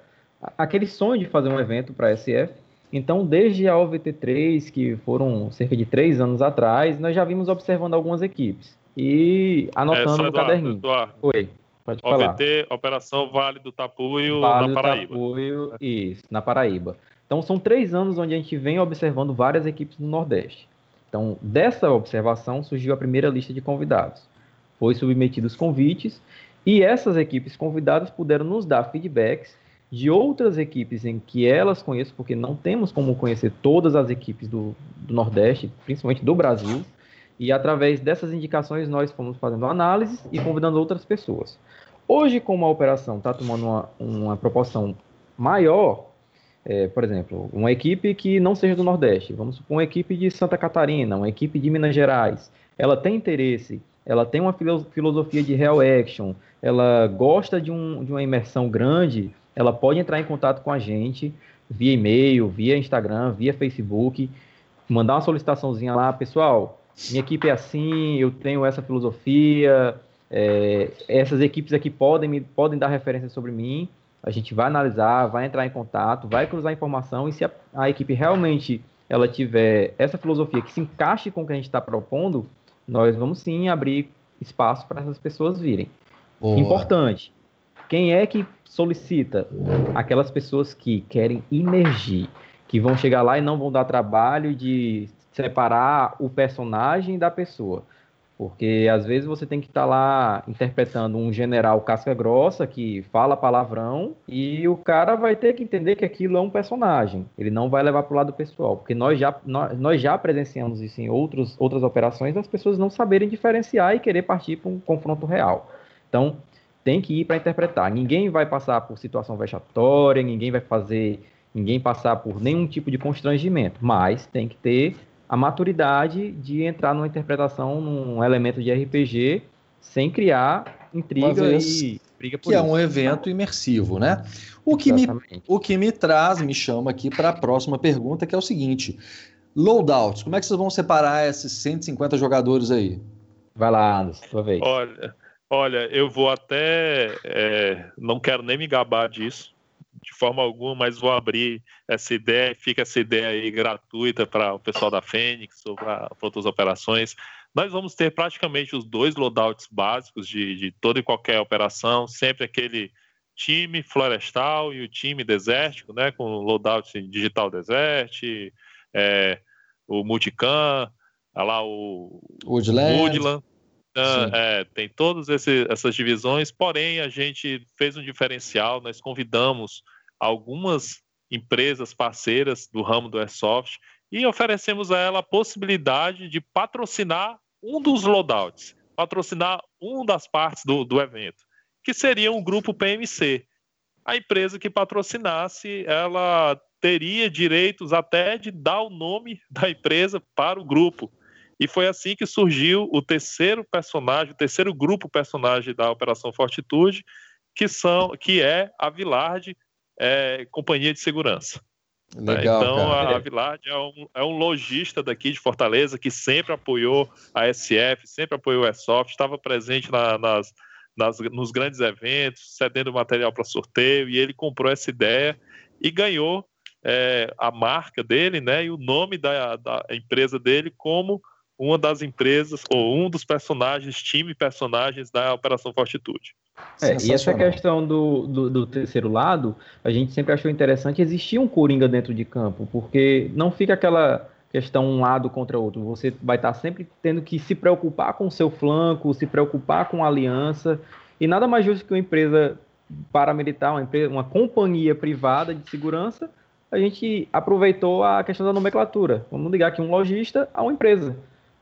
aquele sonho de fazer um evento para a SF então, desde a OVT3, que foram cerca de três anos atrás, nós já vimos observando algumas equipes e anotando é, no caderninho. Eduardo. Oi, pode OVT, falar. OVT, Operação Vale do Tapuio, vale na Paraíba. Do Tapuio, isso, na Paraíba. Então, são três anos onde a gente vem observando várias equipes no Nordeste. Então, dessa observação surgiu a primeira lista de convidados. Foi submetidos convites E essas equipes convidadas puderam nos dar feedbacks de outras equipes em que elas conhecem, porque não temos como conhecer todas as equipes do, do Nordeste, principalmente do Brasil, e através dessas indicações nós fomos fazendo análises e convidando outras pessoas. Hoje, como a operação está tomando uma, uma proporção maior, é, por exemplo, uma equipe que não seja do Nordeste, vamos supor uma equipe de Santa Catarina, uma equipe de Minas Gerais, ela tem interesse, ela tem uma filosofia de real action, ela gosta de, um, de uma imersão grande, ela pode entrar em contato com a gente via e-mail, via Instagram, via Facebook, mandar uma solicitaçãozinha lá, pessoal, minha equipe é assim, eu tenho essa filosofia, é, essas equipes aqui podem, me, podem dar referências sobre mim, a gente vai analisar, vai entrar em contato, vai cruzar informação e se a, a equipe realmente ela tiver essa filosofia que se encaixe com o que a gente está propondo, nós vamos sim abrir espaço para essas pessoas virem. Boa. Importante. Quem é que solicita? Aquelas pessoas que querem emergir, que vão chegar lá e não vão dar trabalho de separar o personagem da pessoa. Porque às vezes você tem que estar tá lá interpretando um general casca grossa que fala palavrão e o cara vai ter que entender que aquilo é um personagem. Ele não vai levar para o lado pessoal. Porque nós já, nós, nós já presenciamos isso em outros, outras operações das pessoas não saberem diferenciar e querer partir para um confronto real. Então, tem que ir para interpretar. Ninguém vai passar por situação vexatória, ninguém vai fazer, ninguém passar por nenhum tipo de constrangimento, mas tem que ter a maturidade de entrar numa interpretação, num elemento de RPG, sem criar intriga e briga por Que é isso. é um evento imersivo, né? O que, me, o que me traz, me chama aqui para a próxima pergunta, que é o seguinte: loadouts, como é que vocês vão separar esses 150 jogadores aí? Vai lá, Anderson, sua vez. Olha, olha, eu vou até. É, não quero nem me gabar disso, de forma alguma, mas vou abrir essa ideia, fica essa ideia aí gratuita para o pessoal da Fênix ou para outras operações. Nós vamos ter praticamente os dois loadouts básicos de, de toda e qualquer operação, sempre aquele time florestal e o time desértico, né, com loadout digital desert, é, o multicam, lá o Woodland. Woodland. é, tem todas essas divisões, porém a gente fez um diferencial, nós convidamos algumas empresas parceiras do ramo do Airsoft e oferecemos a ela a possibilidade de patrocinar um dos loadouts, patrocinar um das partes do, do evento, que seria um grupo PMC. A empresa que patrocinasse, ela teria direitos até de dar o nome da empresa para o grupo. E foi assim que surgiu o terceiro personagem, o terceiro grupo personagem da Operação Fortitude, que são que é a Villard, é, companhia de segurança. Legal, então, cara. a Villard é um, é um lojista daqui de Fortaleza que sempre apoiou a SF, sempre apoiou a Airsoft, estava presente na, nas, nas, nos grandes eventos, cedendo material para sorteio, e ele comprou essa ideia e ganhou é, a marca dele né, e o nome da, da empresa dele como uma das empresas ou um dos personagens, time personagens da Operação Fortitude. É, e essa questão do, do, do, terceiro lado, a gente sempre achou interessante existir um Coringa dentro de campo, porque não fica aquela questão um lado contra outro. Você vai estar sempre tendo que se preocupar com o seu flanco, se preocupar com a aliança, e nada mais justo que uma empresa paramilitar, uma, empresa, uma companhia privada de segurança, a gente aproveitou a questão da nomenclatura. Vamos ligar aqui um lojista a uma empresa.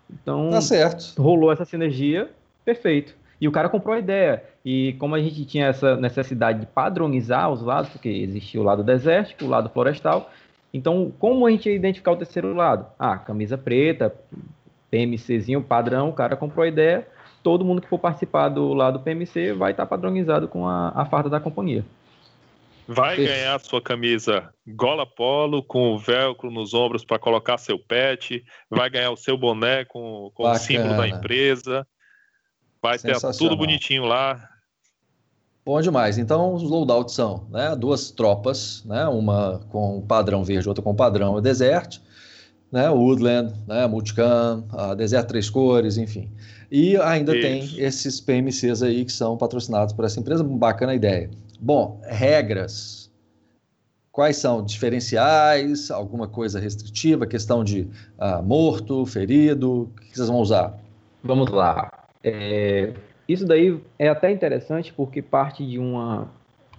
Então, tá certo. rolou essa sinergia, perfeito. E o cara comprou a ideia. E como a gente tinha essa necessidade de padronizar os lados, porque existia o lado desértico, o lado florestal, então como a gente ia identificar o terceiro lado? Ah, camisa preta, PMCzinho padrão, o cara comprou a ideia, todo mundo que for participar do lado PMC vai estar padronizado com a, a farda da companhia. Vai ganhar sua camisa gola polo com o velcro nos ombros para colocar seu pet, vai ganhar o seu boné com, com o símbolo da empresa, vai ter tudo bonitinho lá. Bom demais. Então, os loadouts são né, duas tropas, né, uma com padrão verde, outra com padrão desert, né, Woodland, né, Multicam, a Desert Três Cores, enfim. E ainda Isso. tem esses PMCs aí que são patrocinados por essa empresa. Bacana a ideia. Bom, regras. Quais são? Diferenciais? Alguma coisa restritiva? Questão de uh, morto, ferido? O que vocês vão usar? Vamos lá. É, Isso daí é até interessante porque parte de uma,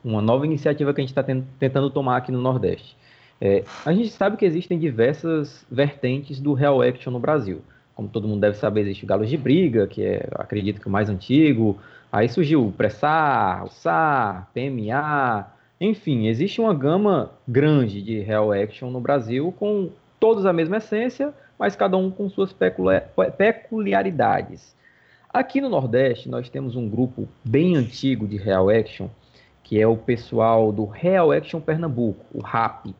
uma nova iniciativa que a gente está tentando tomar aqui no Nordeste. É, a gente sabe que existem diversas vertentes do Real Action no Brasil. Como todo mundo deve saber, existe o Galos de Briga, que é, acredito que o mais antigo. Aí surgiu o Pressar, o SAR, PMA. Enfim, existe uma gama grande de Real Action no Brasil, com todos a mesma essência, mas cada um com suas peculiaridades. Aqui no Nordeste, nós temos um grupo bem antigo de Real Action, que é o pessoal do Real Action Pernambuco, o RAP,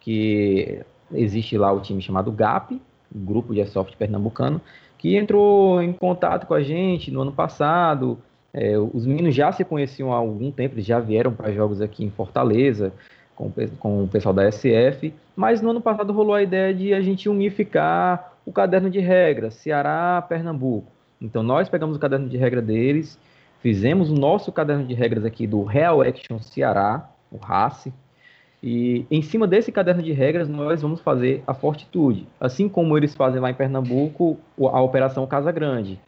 que existe lá o time chamado GAP, Grupo de Airsoft Pernambucano, que entrou em contato com a gente no ano passado. É, os meninos já se conheciam há algum tempo, eles já vieram para jogos aqui em Fortaleza, com, com o pessoal da SF, mas no ano passado rolou a ideia de a gente unificar o caderno de regras, Ceará, Pernambuco. Então nós pegamos o caderno de regra deles, fizemos o nosso caderno de regras aqui do Real Action Ceará, o RACE, e em cima desse caderno de regras nós vamos fazer a Fortitude, assim como eles fazem lá em Pernambuco a Operação Casa Grande.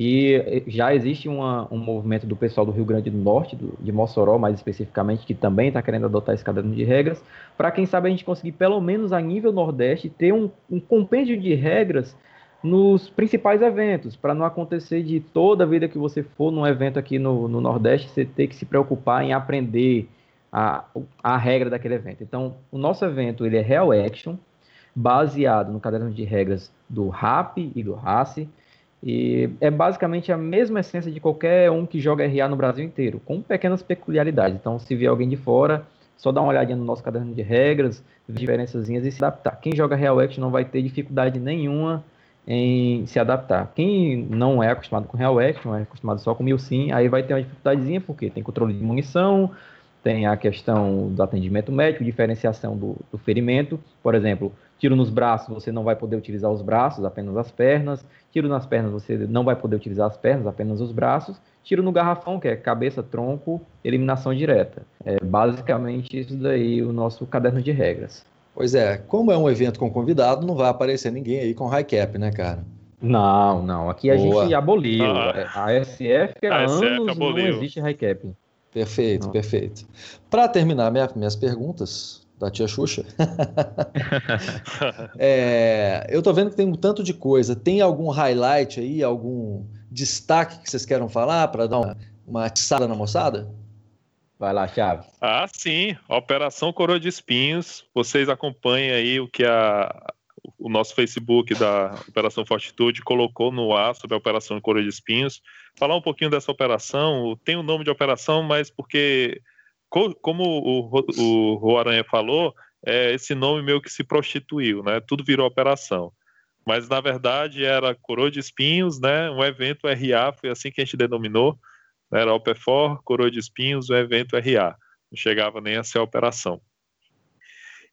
E já existe uma, um movimento do pessoal do Rio Grande do Norte, do, de Mossoró mais especificamente, que também está querendo adotar esse caderno de regras, para quem sabe a gente conseguir, pelo menos a nível Nordeste, ter um, um compêndio de regras nos principais eventos, para não acontecer de toda vida que você for num evento aqui no, no, Nordeste, você ter que se preocupar em aprender a, a regra daquele evento. Então, o nosso evento ele é Real Action, baseado no caderno de regras do RAP e do RACE, e é basicamente a mesma essência de qualquer um que joga RA no Brasil inteiro, com pequenas peculiaridades. Então, se vier alguém de fora, só dá uma olhadinha no nosso caderno de regras, diferençazinhas e se adaptar. Quem joga Real Action não vai ter dificuldade nenhuma em se adaptar. Quem não é acostumado com Real Action, é acostumado só com Milsim, aí vai ter uma dificuldadezinha, porque tem controle de munição, tem a questão do atendimento médico, diferenciação do, do ferimento. Por exemplo, tiro nos braços, você não vai poder utilizar os braços, apenas as pernas. Tiro nas pernas, você não vai poder utilizar as pernas, apenas os braços. Tiro no garrafão, que é cabeça, tronco, eliminação direta. É basicamente isso daí, o nosso caderno de regras. Pois é, como é um evento com convidado, não vai aparecer ninguém aí com high cap, né, cara? Não, não. Aqui a Boa. gente aboliu. Ah, a SF há a anos aboliu. não existe high cap. Perfeito, não. perfeito. Para terminar minha, minhas perguntas da tia Xuxa, [laughs] é, eu tô vendo que tem um tanto de coisa. Tem algum highlight aí, algum destaque que vocês queiram falar para dar uma, uma atiçada na moçada? Vai lá, Chaves. Ah, sim. Operação Coroa de Espinhos. Vocês acompanhem aí o que a, o nosso Facebook da Operação Fortitude colocou no ar sobre a Operação Coroa de Espinhos. Falar um pouquinho dessa operação. Tem o um nome de operação, mas porque, como o, o, Aranha falou, é, esse nome meio que se prostituiu, né? Tudo virou operação. Mas, na verdade, era Coroa de Espinhos, né? Um evento RA, foi assim que a gente denominou era o PFOR, Coroa de Espinhos, o evento RA. Não chegava nem a ser a operação.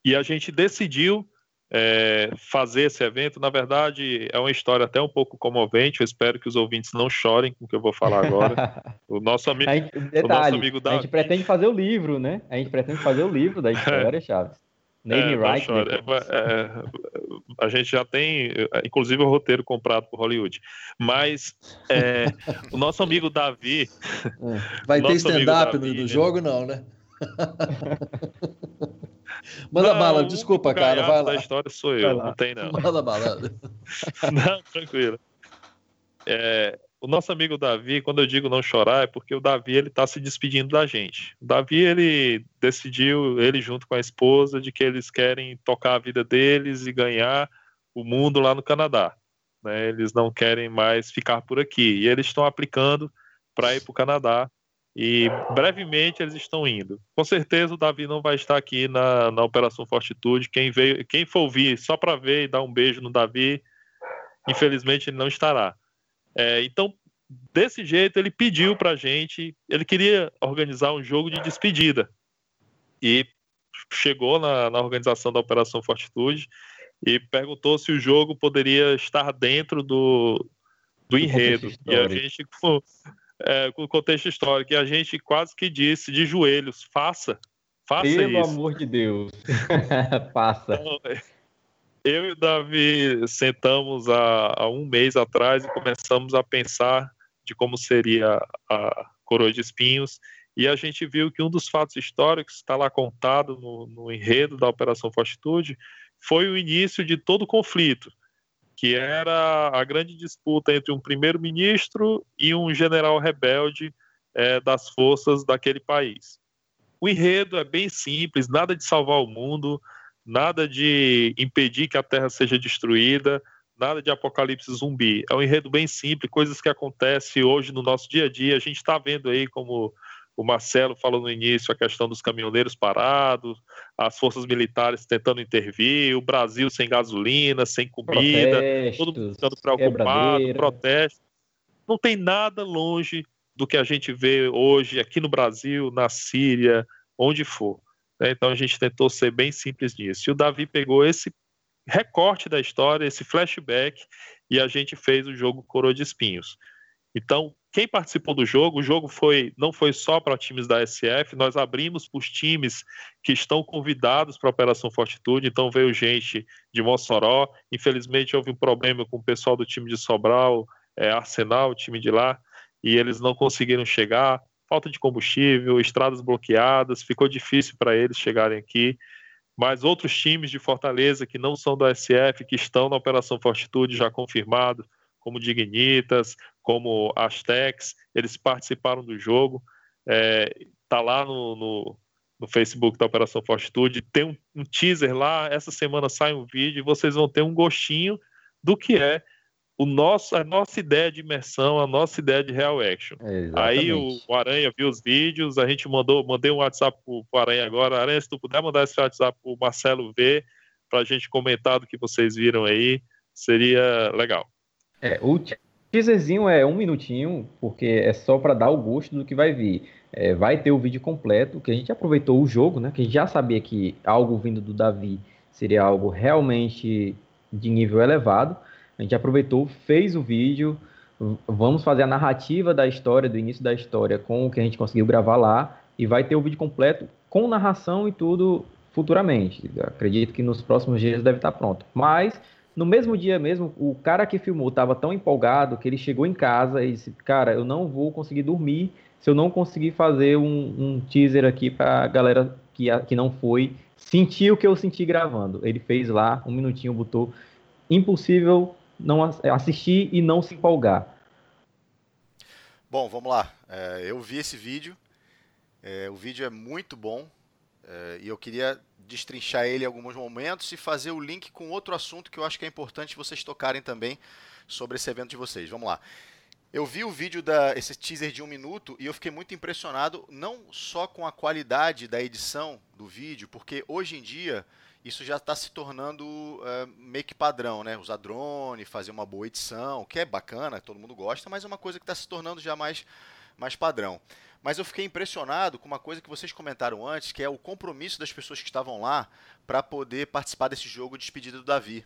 E a gente decidiu é, fazer esse evento. Na verdade, é uma história até um pouco comovente. Eu espero que os ouvintes não chorem com o que eu vou falar agora. [laughs] O nosso amigo, gente, detalhe, o nosso amigo da... A gente pretende fazer o livro, né? A gente pretende fazer o livro da história, [laughs] Chaves. Name é, right. É, é, a gente já tem, inclusive, o roteiro comprado por Hollywood. Mas é, [laughs] o nosso amigo Davi. É. Vai ter stand-up no, no, jogo, não, né? [laughs] Manda não, bala, desculpa, cara. Vai lá. A história sou eu, não tem não. Manda bala. [laughs] não, tranquilo. É, o nosso amigo Davi, quando eu digo não chorar, é porque o Davi ele está se despedindo da gente. O Davi ele decidiu, ele junto com a esposa, de que eles querem tocar a vida deles e ganhar o mundo lá no Canadá. Né? Eles não querem mais ficar por aqui e eles estão aplicando para ir para o Canadá e brevemente eles estão indo. Com certeza o Davi não vai estar aqui na, na Operação Fortitude. Quem veio, quem for ouvir só para ver e dar um beijo no Davi, infelizmente ele não estará. É, então, desse jeito, ele pediu para a gente, ele queria organizar um jogo de despedida. E chegou na, na organização da Operação Fortitude e perguntou se o jogo poderia estar dentro do, do enredo. E a gente, com, é, com o contexto histórico, e a gente quase que disse de joelhos: faça, faça Pelo isso. amor de Deus, [laughs] faça. Então, é, eu e o Davi sentamos há, há, um mês atrás e começamos a pensar de como seria a coroa de espinhos, e a gente viu que um dos fatos históricos, está lá contado no, no enredo da Operação Fortitude, foi o início de todo o conflito, que era a grande disputa entre um primeiro-ministro e um general rebelde é, das forças daquele país. O enredo é bem simples, nada de salvar o mundo, nada de impedir que a Terra seja destruída, nada de apocalipse zumbi. É um enredo bem simples, coisas que acontecem hoje no nosso dia a dia. A gente está vendo aí como o Marcelo falou no início a questão dos caminhoneiros parados, as forças militares tentando intervir, o Brasil sem gasolina, sem comida, todo mundo ficando preocupado, protesto. Não tem nada longe do que a gente vê hoje aqui no Brasil, na Síria, onde for. Né? Então a gente tentou ser bem simples nisso. E o Davi pegou esse recorte da história, esse flashback, e a gente fez o jogo Coroa de Espinhos. Então, quem participou do jogo, o jogo foi não foi só para times da SF, nós abrimos para os times que estão convidados para a Operação Fortitude, então veio gente de Mossoró, infelizmente houve um problema com o pessoal do time de Sobral, é, Arsenal, o time de lá, e eles não conseguiram chegar, falta de combustível, estradas bloqueadas, ficou difícil para eles chegarem aqui, mas outros times de Fortaleza que não são da SF, que estão na Operação Fortitude já confirmado, como Dignitas, como Astex, eles participaram do jogo. É, tá lá no, no, no, Facebook da Operação Fortitude, tem um, um teaser lá, essa semana sai um vídeo e vocês vão ter um gostinho do que é o nosso, a nossa ideia de imersão, a nossa ideia de real action. É, Aí o, o, Aranha viu os vídeos, a gente mandou, mandei um WhatsApp pro, pro Aranha agora. Aranha, se tu puder mandar esse WhatsApp pro Marcelo ver, pra gente comentar do que vocês viram aí, seria legal. É, o teaserzinho é um minutinho, porque é só para dar o gosto do que vai vir. É, vai ter o vídeo completo, que a gente aproveitou o jogo, né? Que a gente já sabia que algo vindo do Davi seria algo realmente de nível elevado. A gente aproveitou, fez o vídeo, vamos fazer a narrativa da história, do início da história, com o que a gente conseguiu gravar lá, e vai ter o vídeo completo com narração e tudo futuramente. Acredito que nos próximos dias deve estar pronto. Mas no mesmo dia mesmo, o cara que filmou estava tão empolgado que ele chegou em casa e disse: Cara, eu não vou conseguir dormir se eu não conseguir fazer um, um teaser aqui para a galera que, que não foi sentir o que eu senti gravando. Ele fez lá, um minutinho, botou impossível não assistir e não se empolgar. Bom, vamos lá. É, eu vi esse vídeo. É, o vídeo é muito bom. É, e eu queria destrinchar ele em alguns momentos e fazer o link com outro assunto que eu acho que é importante vocês tocarem também sobre esse evento de vocês. Vamos lá. Eu vi o vídeo da esse teaser de um minuto e eu fiquei muito impressionado não só com a qualidade da edição do vídeo, porque hoje em dia isso já está se tornando uh, meio que padrão, né? Usar drone, fazer uma boa edição, que é bacana, todo mundo gosta, mas é uma coisa que está se tornando já mais, mais padrão. Mas eu fiquei impressionado com uma coisa que vocês comentaram antes, que é o compromisso das pessoas que estavam lá para poder participar desse jogo de despedida do Davi.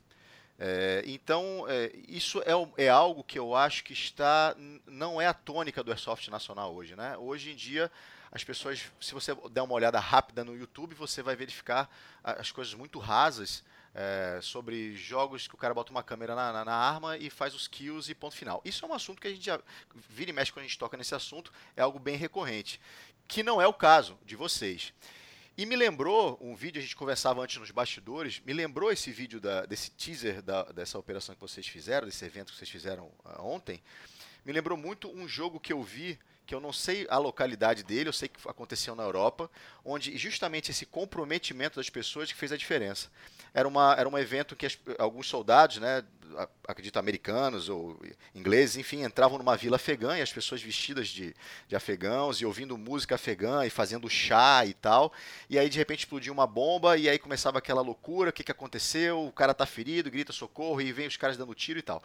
É, então, é, isso é, é, algo que eu acho que está não é a tônica do Airsoft Nacional hoje. Né? Hoje em dia, as pessoas, se você der uma olhada rápida no YouTube, você vai verificar as coisas muito rasas é, sobre jogos que o cara bota uma câmera na, na, na, arma e faz os kills e ponto final. Isso é um assunto que a gente já vira e mexe quando a gente toca nesse assunto, é algo bem recorrente, que não é o caso de vocês. E me lembrou um vídeo, a gente conversava antes nos bastidores, me lembrou esse vídeo da, desse teaser da, dessa operação que vocês fizeram, desse evento que vocês fizeram uh, ontem, me lembrou muito um jogo que eu vi que eu não sei a localidade dele, eu sei que aconteceu na Europa, onde justamente esse comprometimento das pessoas que fez a diferença. Era, uma, era um evento que as, alguns soldados, né, acredito americanos ou ingleses, enfim, entravam numa vila afegã e as pessoas vestidas de, de afegãos e ouvindo música afegã e fazendo chá e tal. E aí de repente explodiu uma bomba e aí começava aquela loucura, o que, que aconteceu? O cara tá ferido, grita socorro e vem os caras dando tiro e tal.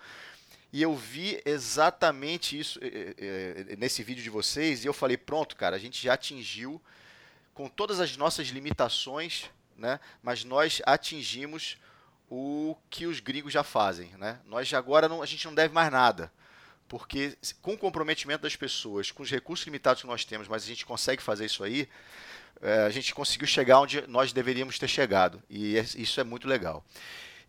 E eu vi exatamente isso é, é, nesse vídeo de vocês e eu falei, pronto, cara, a gente já atingiu com todas as nossas limitações, né? Mas nós atingimos o que os gringos já fazem, né? Nós agora não, a gente não deve mais nada, porque com o comprometimento das pessoas, com os recursos limitados que nós temos, mas a gente consegue fazer isso aí, é, a gente conseguiu chegar onde nós deveríamos ter chegado e isso é muito legal.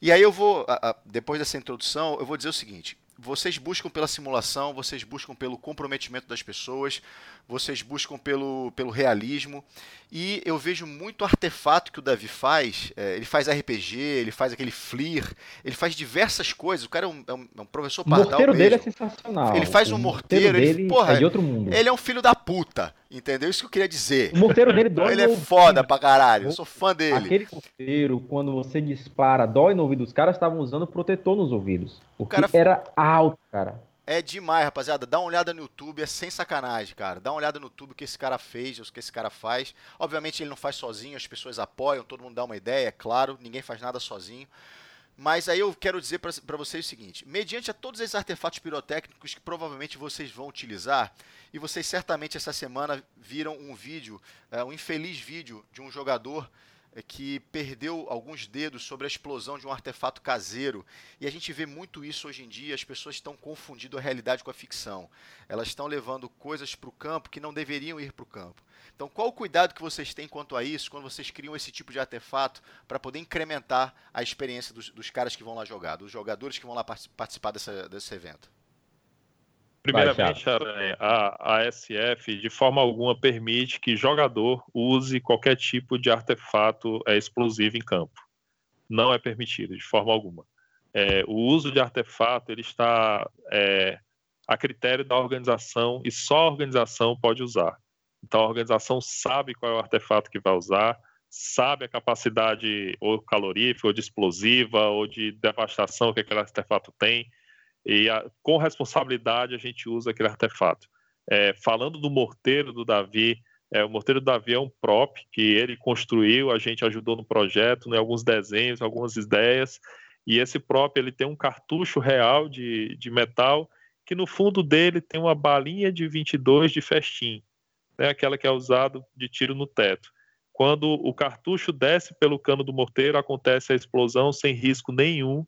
E aí eu vou, depois dessa introdução, eu vou dizer o seguinte: vocês buscam pela simulação, vocês buscam pelo comprometimento das pessoas, vocês buscam pelo, pelo realismo. E eu vejo muito artefato que o Davi faz. É, ele faz RPG, ele faz aquele Flir, ele faz diversas coisas. O cara é um, é um, é um professor pardal. O morteiro mesmo. dele é sensacional. Ele faz um morteiro, morteiro ele, porra, é de outro mundo. ele é um filho da puta. Entendeu? Isso que eu queria dizer. O morteiro dele dói. ele é foda pra caralho. Eu sou fã dele. Aquele morteiro, quando você dispara, dói no ouvido. Os caras estavam usando protetor nos ouvidos. O, o cara era alto, cara. É demais, rapaziada. Dá uma olhada no YouTube, é sem sacanagem, cara. Dá uma olhada no YouTube o que esse cara fez, o que esse cara faz. Obviamente ele não faz sozinho, as pessoas apoiam, todo mundo dá uma ideia, é claro, ninguém faz nada sozinho. Mas aí eu quero dizer para vocês o seguinte: mediante a todos esses artefatos pirotécnicos que provavelmente vocês vão utilizar, e vocês certamente essa semana viram um vídeo, é, um infeliz vídeo de um jogador que perdeu alguns dedos sobre a explosão de um artefato caseiro. E a gente vê muito isso hoje em dia, as pessoas estão confundindo a realidade com a ficção. Elas estão levando coisas para o campo que não deveriam ir para o campo. Então, qual o cuidado que vocês têm quanto a isso, quando vocês criam esse tipo de artefato, para poder incrementar a experiência dos, dos, caras que vão lá jogar, dos jogadores que vão lá participar dessa, desse evento? Primeiramente, a, a SF de forma alguma permite que jogador use qualquer tipo de artefato é, explosivo em campo. Não é permitido de forma alguma. É, o uso de artefato ele está é, a critério da organização e só a organização pode usar. Então a organização sabe qual é o artefato que vai usar, sabe a capacidade ou calorífica, ou de explosiva, ou de devastação que aquele artefato tem e a, com responsabilidade a gente usa aquele artefato. É, falando do morteiro do Davi, é, o morteiro do Davi é um prop que ele construiu, a gente ajudou no projeto, né, alguns desenhos, algumas ideias, e esse prop ele tem um cartucho real de, de metal que no fundo dele tem uma balinha de 22 de festim, né, aquela que é usado de tiro no teto. Quando o cartucho desce pelo cano do morteiro, acontece a explosão sem risco nenhum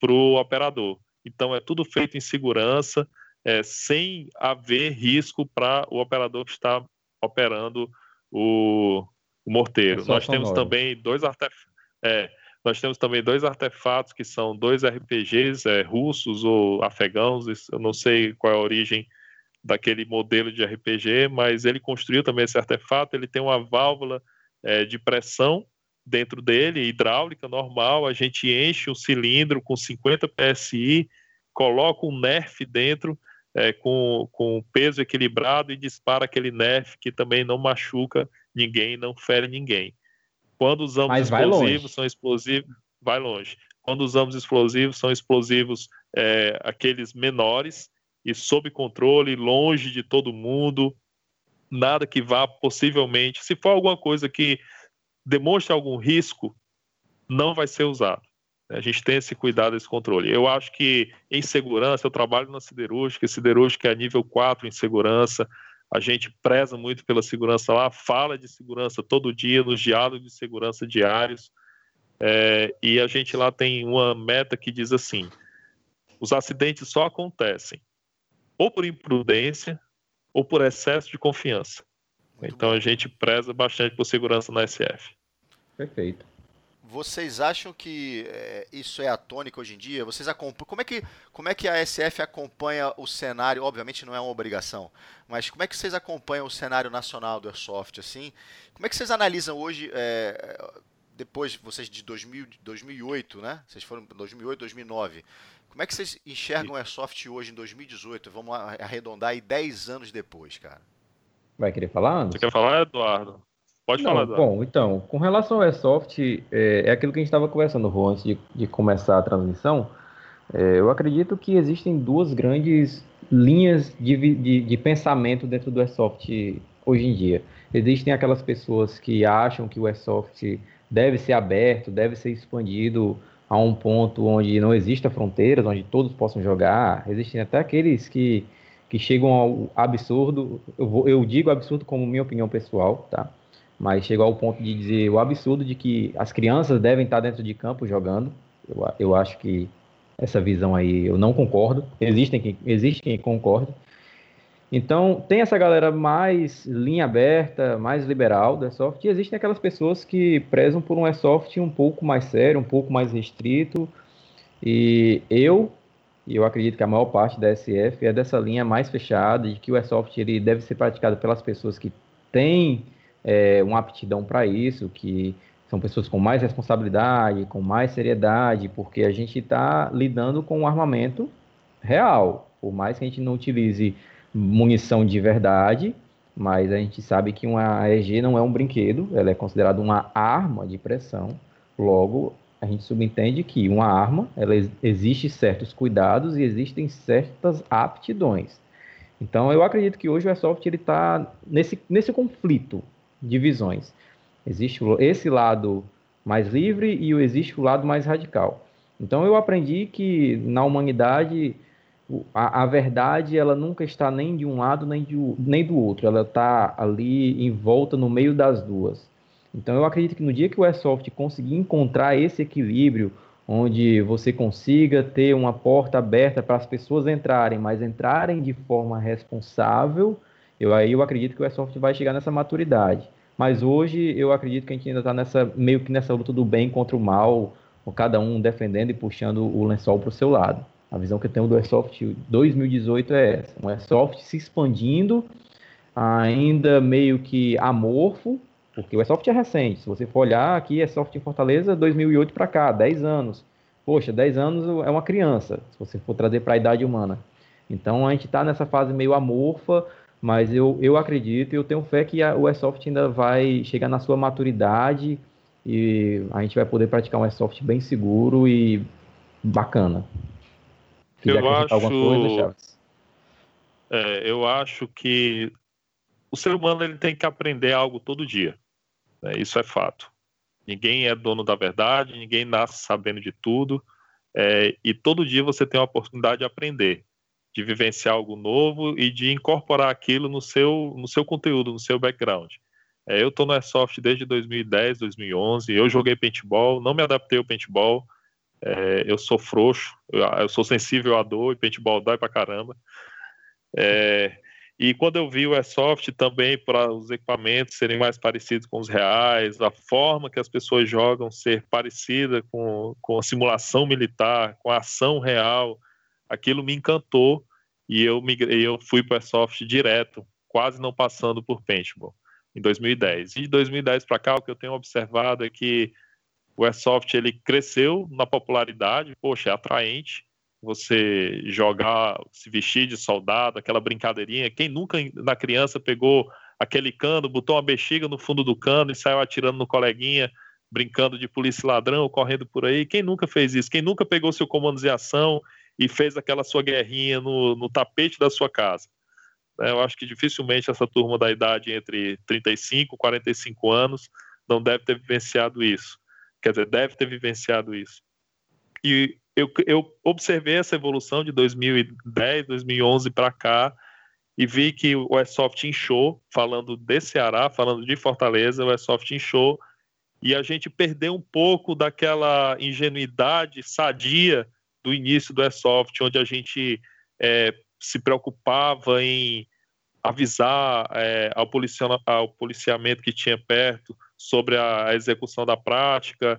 para o operador. Então é tudo feito em segurança, é, sem haver risco para o operador que está operando o, o morteiro. É nós temos também dois artefatos. É, nós temos também dois artefatos que são dois RPGs é, russos ou afegãos, eu não sei qual é a origem daquele modelo de RPG, mas ele construiu também esse artefato. Ele tem uma válvula é, de pressão dentro dele, hidráulica normal, a gente enche o cilindro com 50 PSI, coloca um nerf dentro é, com, com peso equilibrado e dispara aquele nerf que também não machuca ninguém, não fere ninguém. Quando usamos Mas explosivos, são explosivos, vai longe. Quando usamos explosivos, são explosivos é, aqueles menores e sob controle, longe de todo mundo, nada que vá possivelmente, se for alguma coisa que demonstre algum risco, não vai ser usado. A gente tem esse cuidado, esse controle. Eu acho que em segurança, eu trabalho na siderúrgica, siderúrgica é nível 4 em segurança, a gente preza muito pela segurança lá, fala de segurança todo dia, nos diálogos de segurança diários, é, e a gente lá tem uma meta que diz assim: os acidentes só acontecem ou por imprudência ou por excesso de confiança. Muito então bom. a gente preza bastante por segurança na SF. Perfeito. Vocês acham que é, isso é a tônica hoje em dia? Vocês acompanham, como é que como é que a SF acompanha o cenário? Obviamente não é uma obrigação, mas como é que vocês acompanham o cenário nacional do airsoft assim? Como é que vocês analisam hoje é, depois vocês de 2000, 2008, né? Vocês foram 2008, 2009. Como é que vocês enxergam o Airsoft hoje em 2018? Vamos arredondar aí 10 anos depois, cara. Vai querer falar, Anderson? Você quer falar, Eduardo? Pode Não, falar, Eduardo. Bom, então, com relação ao Airsoft, é, é aquilo que a gente estava conversando, Rô, antes de, de, começar a transmissão. É, eu acredito que existem duas grandes linhas de, de, de pensamento dentro do Airsoft hoje em dia. Existem aquelas pessoas que acham que o Airsoft deve ser aberto, deve ser expandido a um ponto onde não exista fronteiras, onde todos possam jogar. Existem até aqueles que, que chegam ao absurdo, eu, vou, eu digo absurdo como minha opinião pessoal, tá? Mas chegou ao ponto de dizer o absurdo de que as crianças devem estar dentro de campo jogando. Eu, eu acho que essa visão aí eu não concordo. Existem quem, existe quem concorde. Então, tem essa galera mais linha aberta, mais liberal do Airsoft, e existem aquelas pessoas que prezam por um Airsoft um pouco mais sério, um pouco mais restrito. E eu e eu acredito que a maior parte da SF é dessa linha mais fechada, de que o Airsoft ele deve ser praticado pelas pessoas que têm é, uma aptidão para isso, que são pessoas com mais responsabilidade, com mais seriedade, porque a gente está lidando com um armamento real. Por mais que a gente não utilize munição de verdade, mas a gente sabe que uma AEG não é um brinquedo, ela é considerada uma arma de pressão. Logo, a gente subentende que uma arma, ela existe certos cuidados e existem certas aptidões. Então, eu acredito que hoje o Airsoft está nesse, nesse conflito de visões. Existe esse lado mais livre e existe o lado mais radical. Então, eu aprendi que na humanidade a, a, verdade ela nunca está nem de um lado nem, de, nem do outro, ela está ali em volta no meio das duas. Então eu acredito que no dia que o Airsoft conseguir encontrar esse equilíbrio, onde você consiga ter uma porta aberta para as pessoas entrarem, mas entrarem de forma responsável, eu aí eu acredito que o Airsoft vai chegar nessa maturidade. Mas hoje eu acredito que a gente ainda está nessa meio que nessa luta do bem contra o mal, cada um defendendo e puxando o lençol para o seu lado. A visão que eu tenho do Airsoft 2018 é essa: um Airsoft se expandindo, ainda meio que amorfo, porque o Airsoft é recente. Se você for olhar aqui, Airsoft em Fortaleza, 2008 para cá, 10 anos. Poxa, 10 anos é uma criança, se você for trazer para a idade humana. Então a gente está nessa fase meio amorfa, mas eu, eu acredito e eu tenho fé que a, o Airsoft ainda vai chegar na sua maturidade e a gente vai poder praticar um Airsoft bem seguro e bacana. Quiser eu acho, alguma coisa? É, eu acho que o ser humano ele tem que aprender algo todo dia. Né? Isso é fato. Ninguém é dono da verdade, ninguém nasce sabendo de tudo. É, e todo dia você tem a oportunidade de aprender, de vivenciar algo novo e de incorporar aquilo no seu, no seu conteúdo, no seu background. É, eu estou no Airsoft desde 2010, 2011. Eu joguei paintball, não me adaptei ao paintball. É, eu sou frouxo, eu, eu, sou sensível à dor e paintball dói pra caramba. É, e quando eu vi o Airsoft também para os equipamentos serem mais parecidos com os reais, a forma que as pessoas jogam ser parecida com, com a simulação militar, com a ação real, aquilo me encantou e eu, migrei, eu fui para o Airsoft direto, quase não passando por paintball, em 2010. E de 2010 para cá, o que eu tenho observado é que o Airsoft ele cresceu na popularidade, poxa, é atraente você jogar, se vestir de soldado, aquela brincadeirinha. Quem nunca na criança pegou aquele cano, botou uma bexiga no fundo do cano e saiu atirando no coleguinha, brincando de polícia ladrão, correndo por aí? Quem nunca fez isso? Quem nunca pegou seu comando de ação e fez aquela sua guerrinha no, no tapete da sua casa? É, eu acho que dificilmente essa turma da idade entre 35 e 45 anos não deve ter vivenciado isso quer dizer, deve ter vivenciado isso. E eu, eu observei essa evolução de 2010, 2011 para cá e vi que o Airsoft inchou, falando de Ceará, falando de Fortaleza, o Airsoft inchou e a gente perdeu um pouco daquela ingenuidade sadia do início do Airsoft, onde a gente é, se preocupava em avisar é, ao, ao policiamento que tinha perto sobre a execução da prática,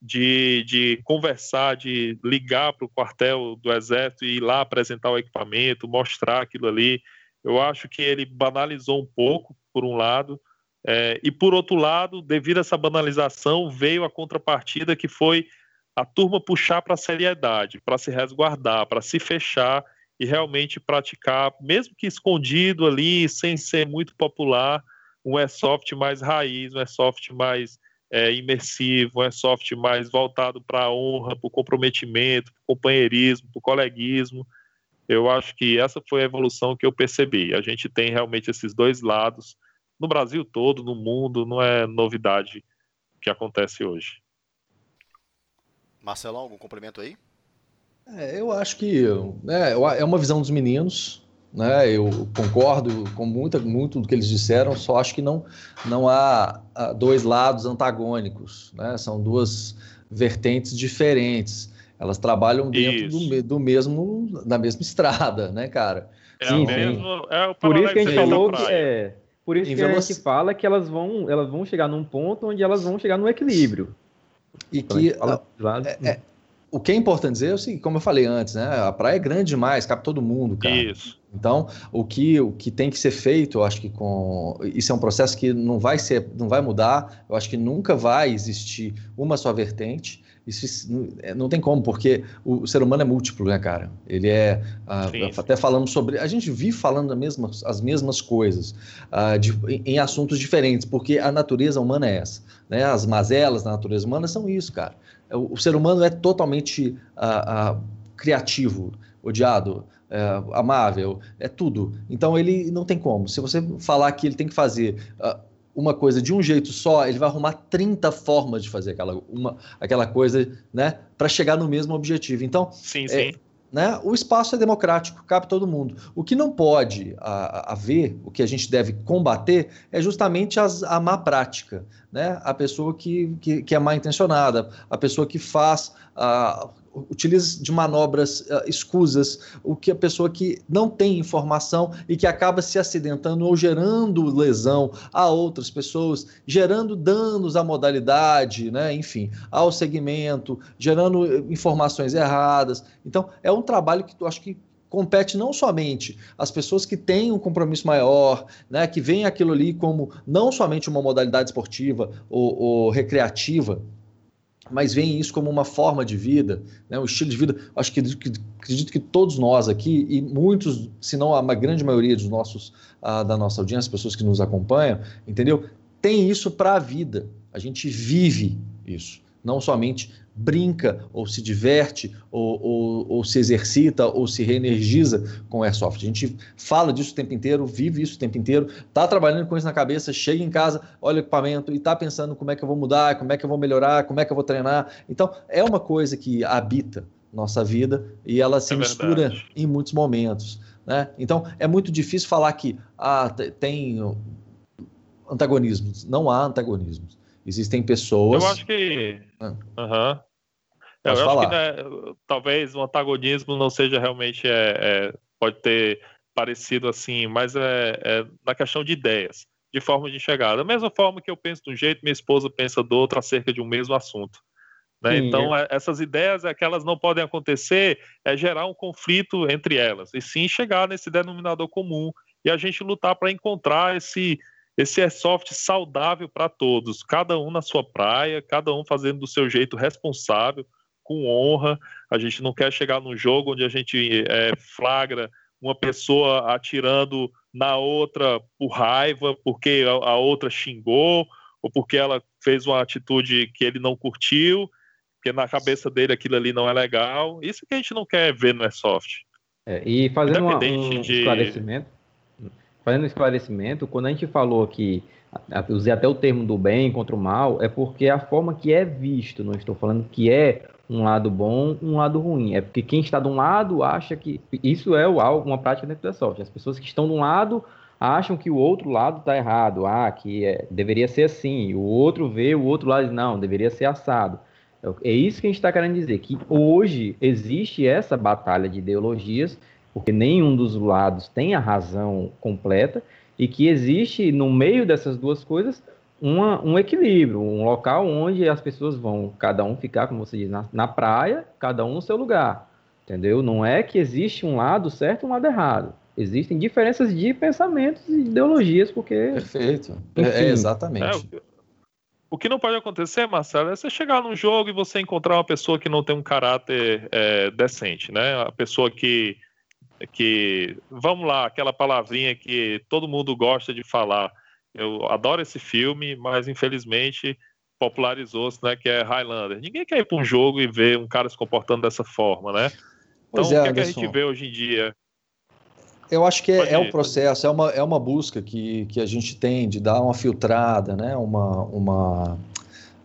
de, de conversar, de ligar para o quartel do Exército e ir lá apresentar o equipamento, mostrar aquilo ali. Eu acho que ele banalizou um pouco, por um lado, é, e por outro lado, devido a essa banalização, veio a contrapartida que foi a turma puxar para a seriedade, para se resguardar, para se fechar e realmente praticar, mesmo que escondido ali, sem ser muito popular, um airsoft mais raiz, um airsoft mais é, imersivo, um airsoft mais voltado para a honra, para o comprometimento, para o companheirismo, para o coleguismo. Eu acho que essa foi a evolução que eu percebi. A gente tem realmente esses dois lados no Brasil todo, no mundo, não é novidade que acontece hoje. Marcelão, algum complemento aí? É, eu acho que né, é uma visão dos meninos, né? Eu concordo com muita, muito do que eles disseram, só acho que não, não há, dois lados antagônicos, né? São duas vertentes diferentes. Elas trabalham dentro do, do, mesmo da mesma estrada, né, cara? É sim, mesmo, é por isso que a gente falou que é, por isso que a gente fala que elas vão, elas vão chegar num ponto onde elas vão chegar no equilíbrio. E que fala, é, é, o que é importante dizer é o seguinte, como eu falei antes, né? A praia é grande demais, cabe todo mundo, cara. Isso. Então, o que, o que tem que ser feito, eu acho que com isso é um processo que não vai ser, não vai mudar. Eu acho que nunca vai existir uma só vertente. Isso não tem como, porque o, ser humano é múltiplo, né, cara? Ele é. Uh, até falando sobre. A gente vive falando mesma, as mesmas coisas uh, de, em, em, assuntos diferentes, porque a natureza humana é essa. Né? As mazelas da natureza humana são isso, cara. O, o ser humano é totalmente uh, criativo, odiado. É, amável, é tudo. Então ele não tem como. Se você falar que ele tem que fazer uma coisa de um jeito só, ele vai arrumar 30 formas de fazer aquela, uma, aquela coisa, né, para chegar no mesmo objetivo. Então, sim, é, sim. Né, o espaço é democrático, cabe todo mundo. O que não pode haver, o que a gente deve combater, é justamente as, a má prática. Né? A pessoa que, que, que é mal intencionada, a pessoa que faz a, utiliza de manobras uh, escusas, o que a pessoa que não tem informação e que acaba se acidentando ou gerando lesão a outras pessoas, gerando danos à modalidade, né? enfim, ao segmento, gerando eh, informações erradas. Então, é um trabalho que eu acho que compete não somente às pessoas que têm um compromisso maior, né, que veem aquilo ali como não somente uma modalidade esportiva ou, ou recreativa, mas veem isso como uma forma de vida, né, um estilo de vida. Acho que, que, acredito que todos nós aqui, e muitos, se não a grande maioria dos nossos, da nossa audiência, pessoas que nos acompanham, entendeu? Tem isso para a vida. A gente vive isso não somente brinca ou se diverte ou, ou, ou, se exercita ou se reenergiza com o Airsoft. A gente fala disso o tempo inteiro, vive isso o tempo inteiro, está trabalhando com isso na cabeça, chega em casa, olha o equipamento e está pensando como é que eu vou mudar, como é que eu vou melhorar, como é que eu vou treinar. Então, é uma coisa que habita nossa vida e ela se é mistura em muitos momentos. Né? Então, é muito difícil falar que ah, tem antagonismos. Não há antagonismos. Existem pessoas. Eu acho que. Uhum. Eu acho que né, talvez o antagonismo não seja realmente. É, é, pode ter parecido assim, mas é, é, na questão de ideias, de forma de enxergar. Da mesma forma que eu penso de um jeito, minha esposa pensa do outro acerca de um mesmo assunto. Né? Sim, então, é. essas ideias é que elas não podem acontecer, é gerar um conflito entre elas, e sim chegar nesse denominador comum e a gente lutar para encontrar esse esse airsoft é saudável para todos, cada um na sua praia, cada um fazendo do seu jeito responsável, com honra. A gente não quer chegar num jogo onde a gente é, flagra uma pessoa atirando na outra por raiva, porque a, outra xingou, ou porque ela fez uma atitude que ele não curtiu, porque na cabeça dele aquilo ali não é legal. Isso que a gente não quer ver no airsoft. É, e fazendo uma, um de... esclarecimento, fazendo um esclarecimento, quando a gente falou que usei até o termo do bem contra o mal, é porque a forma que é visto, não estou falando que é um lado bom, um lado ruim. É porque quem está de um lado acha que isso é uma prática dentro da software. As pessoas que estão de um lado acham que o outro lado está errado, ah, que é, deveria ser assim. O outro vê o outro lado não, deveria ser assado. É, é isso que a gente está querendo dizer, que hoje existe essa batalha de ideologias porque nenhum dos lados tem a razão completa e que existe no meio dessas duas coisas uma, um equilíbrio, um local onde as pessoas vão, cada um ficar, como você diz, na, na praia, cada um no seu lugar, entendeu? Não é que existe um lado certo e um lado errado. Existem diferenças de pensamentos e ideologias, porque... Perfeito, é, é exatamente. É, o que não pode acontecer, Marcelo, é você chegar num jogo e você encontrar uma pessoa que não tem um caráter é, decente, né? A pessoa que que vamos lá, aquela palavrinha que todo mundo gosta de falar. Eu adoro esse filme, mas infelizmente popularizou-se, né, que é Highlander. Ninguém quer ir para um jogo e ver um cara se comportando dessa forma, né? Então, é, o que, é que, a gente vê hoje em dia? Eu acho que é, é o processo, é uma, é uma busca que, que a gente tem de dar uma filtrada, né? uma, uma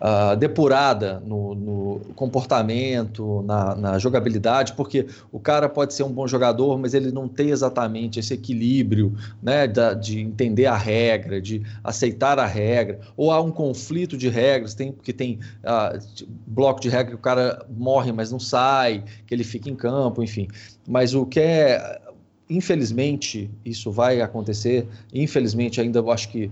uh, depurada no, no comportamento, na, na, jogabilidade, porque o cara pode ser um bom jogador, mas ele não tem exatamente esse equilíbrio né, da, de entender a regra, de aceitar a regra, ou há um conflito de regras, tem, porque tem uh, bloco de regra que o cara morre, mas não sai, que ele fica em campo, enfim. Mas o que é infelizmente isso vai acontecer. Infelizmente, ainda eu acho que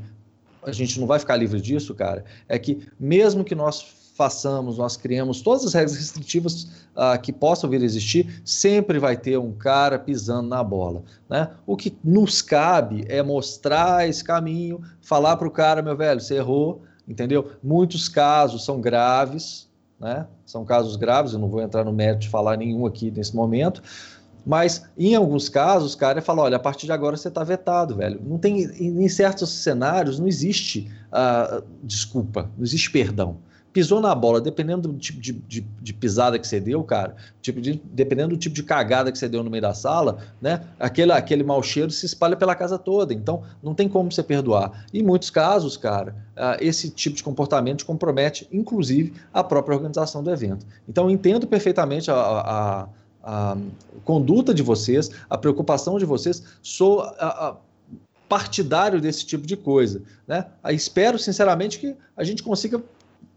a gente não vai ficar livre disso, cara, é que mesmo que nós façamos, nós criamos todas as regras restritivas uh, que possam vir a existir, sempre vai ter um cara pisando na bola. Né? O que nos cabe é mostrar esse caminho, falar para o cara, meu velho, você errou, entendeu? Muitos casos são graves, né? São casos graves, eu não vou entrar no mérito de falar nenhum aqui nesse momento, mas em alguns casos, o cara fala: olha, a partir de agora você está vetado, velho. Não tem, em certos cenários, não existe uh, desculpa, não existe perdão. Pisou na bola, dependendo do tipo de, de, de pisada que você deu, cara, tipo de, dependendo do tipo de cagada que você deu no meio da sala, né? Aquele, aquele mau cheiro se espalha pela casa toda. Então, não tem como você perdoar. Em muitos casos, cara, uh, esse tipo de comportamento compromete, inclusive, a própria organização do evento. Então, entendo perfeitamente a, a a conduta de vocês, a preocupação de vocês, sou a, a partidário desse tipo de coisa. Né? espero, sinceramente, que a gente consiga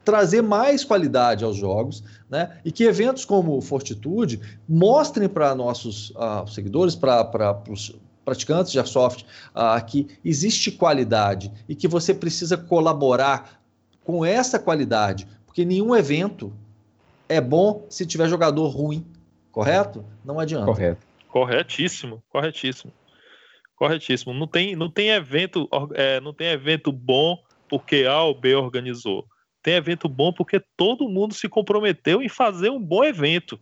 trazer mais qualidade aos jogos né? e que eventos como Fortitude mostrem para nossos uh, seguidores, para os praticantes de Airsoft, uh, que existe qualidade e que você precisa colaborar com essa qualidade, porque nenhum evento é bom se tiver jogador ruim Correto? Não adianta. Correto. Corretíssimo, corretíssimo. Corretíssimo. Não tem, não tem evento, é, não tem evento bom porque A ou B organizou. Tem evento bom porque todo mundo se comprometeu em fazer um bom evento,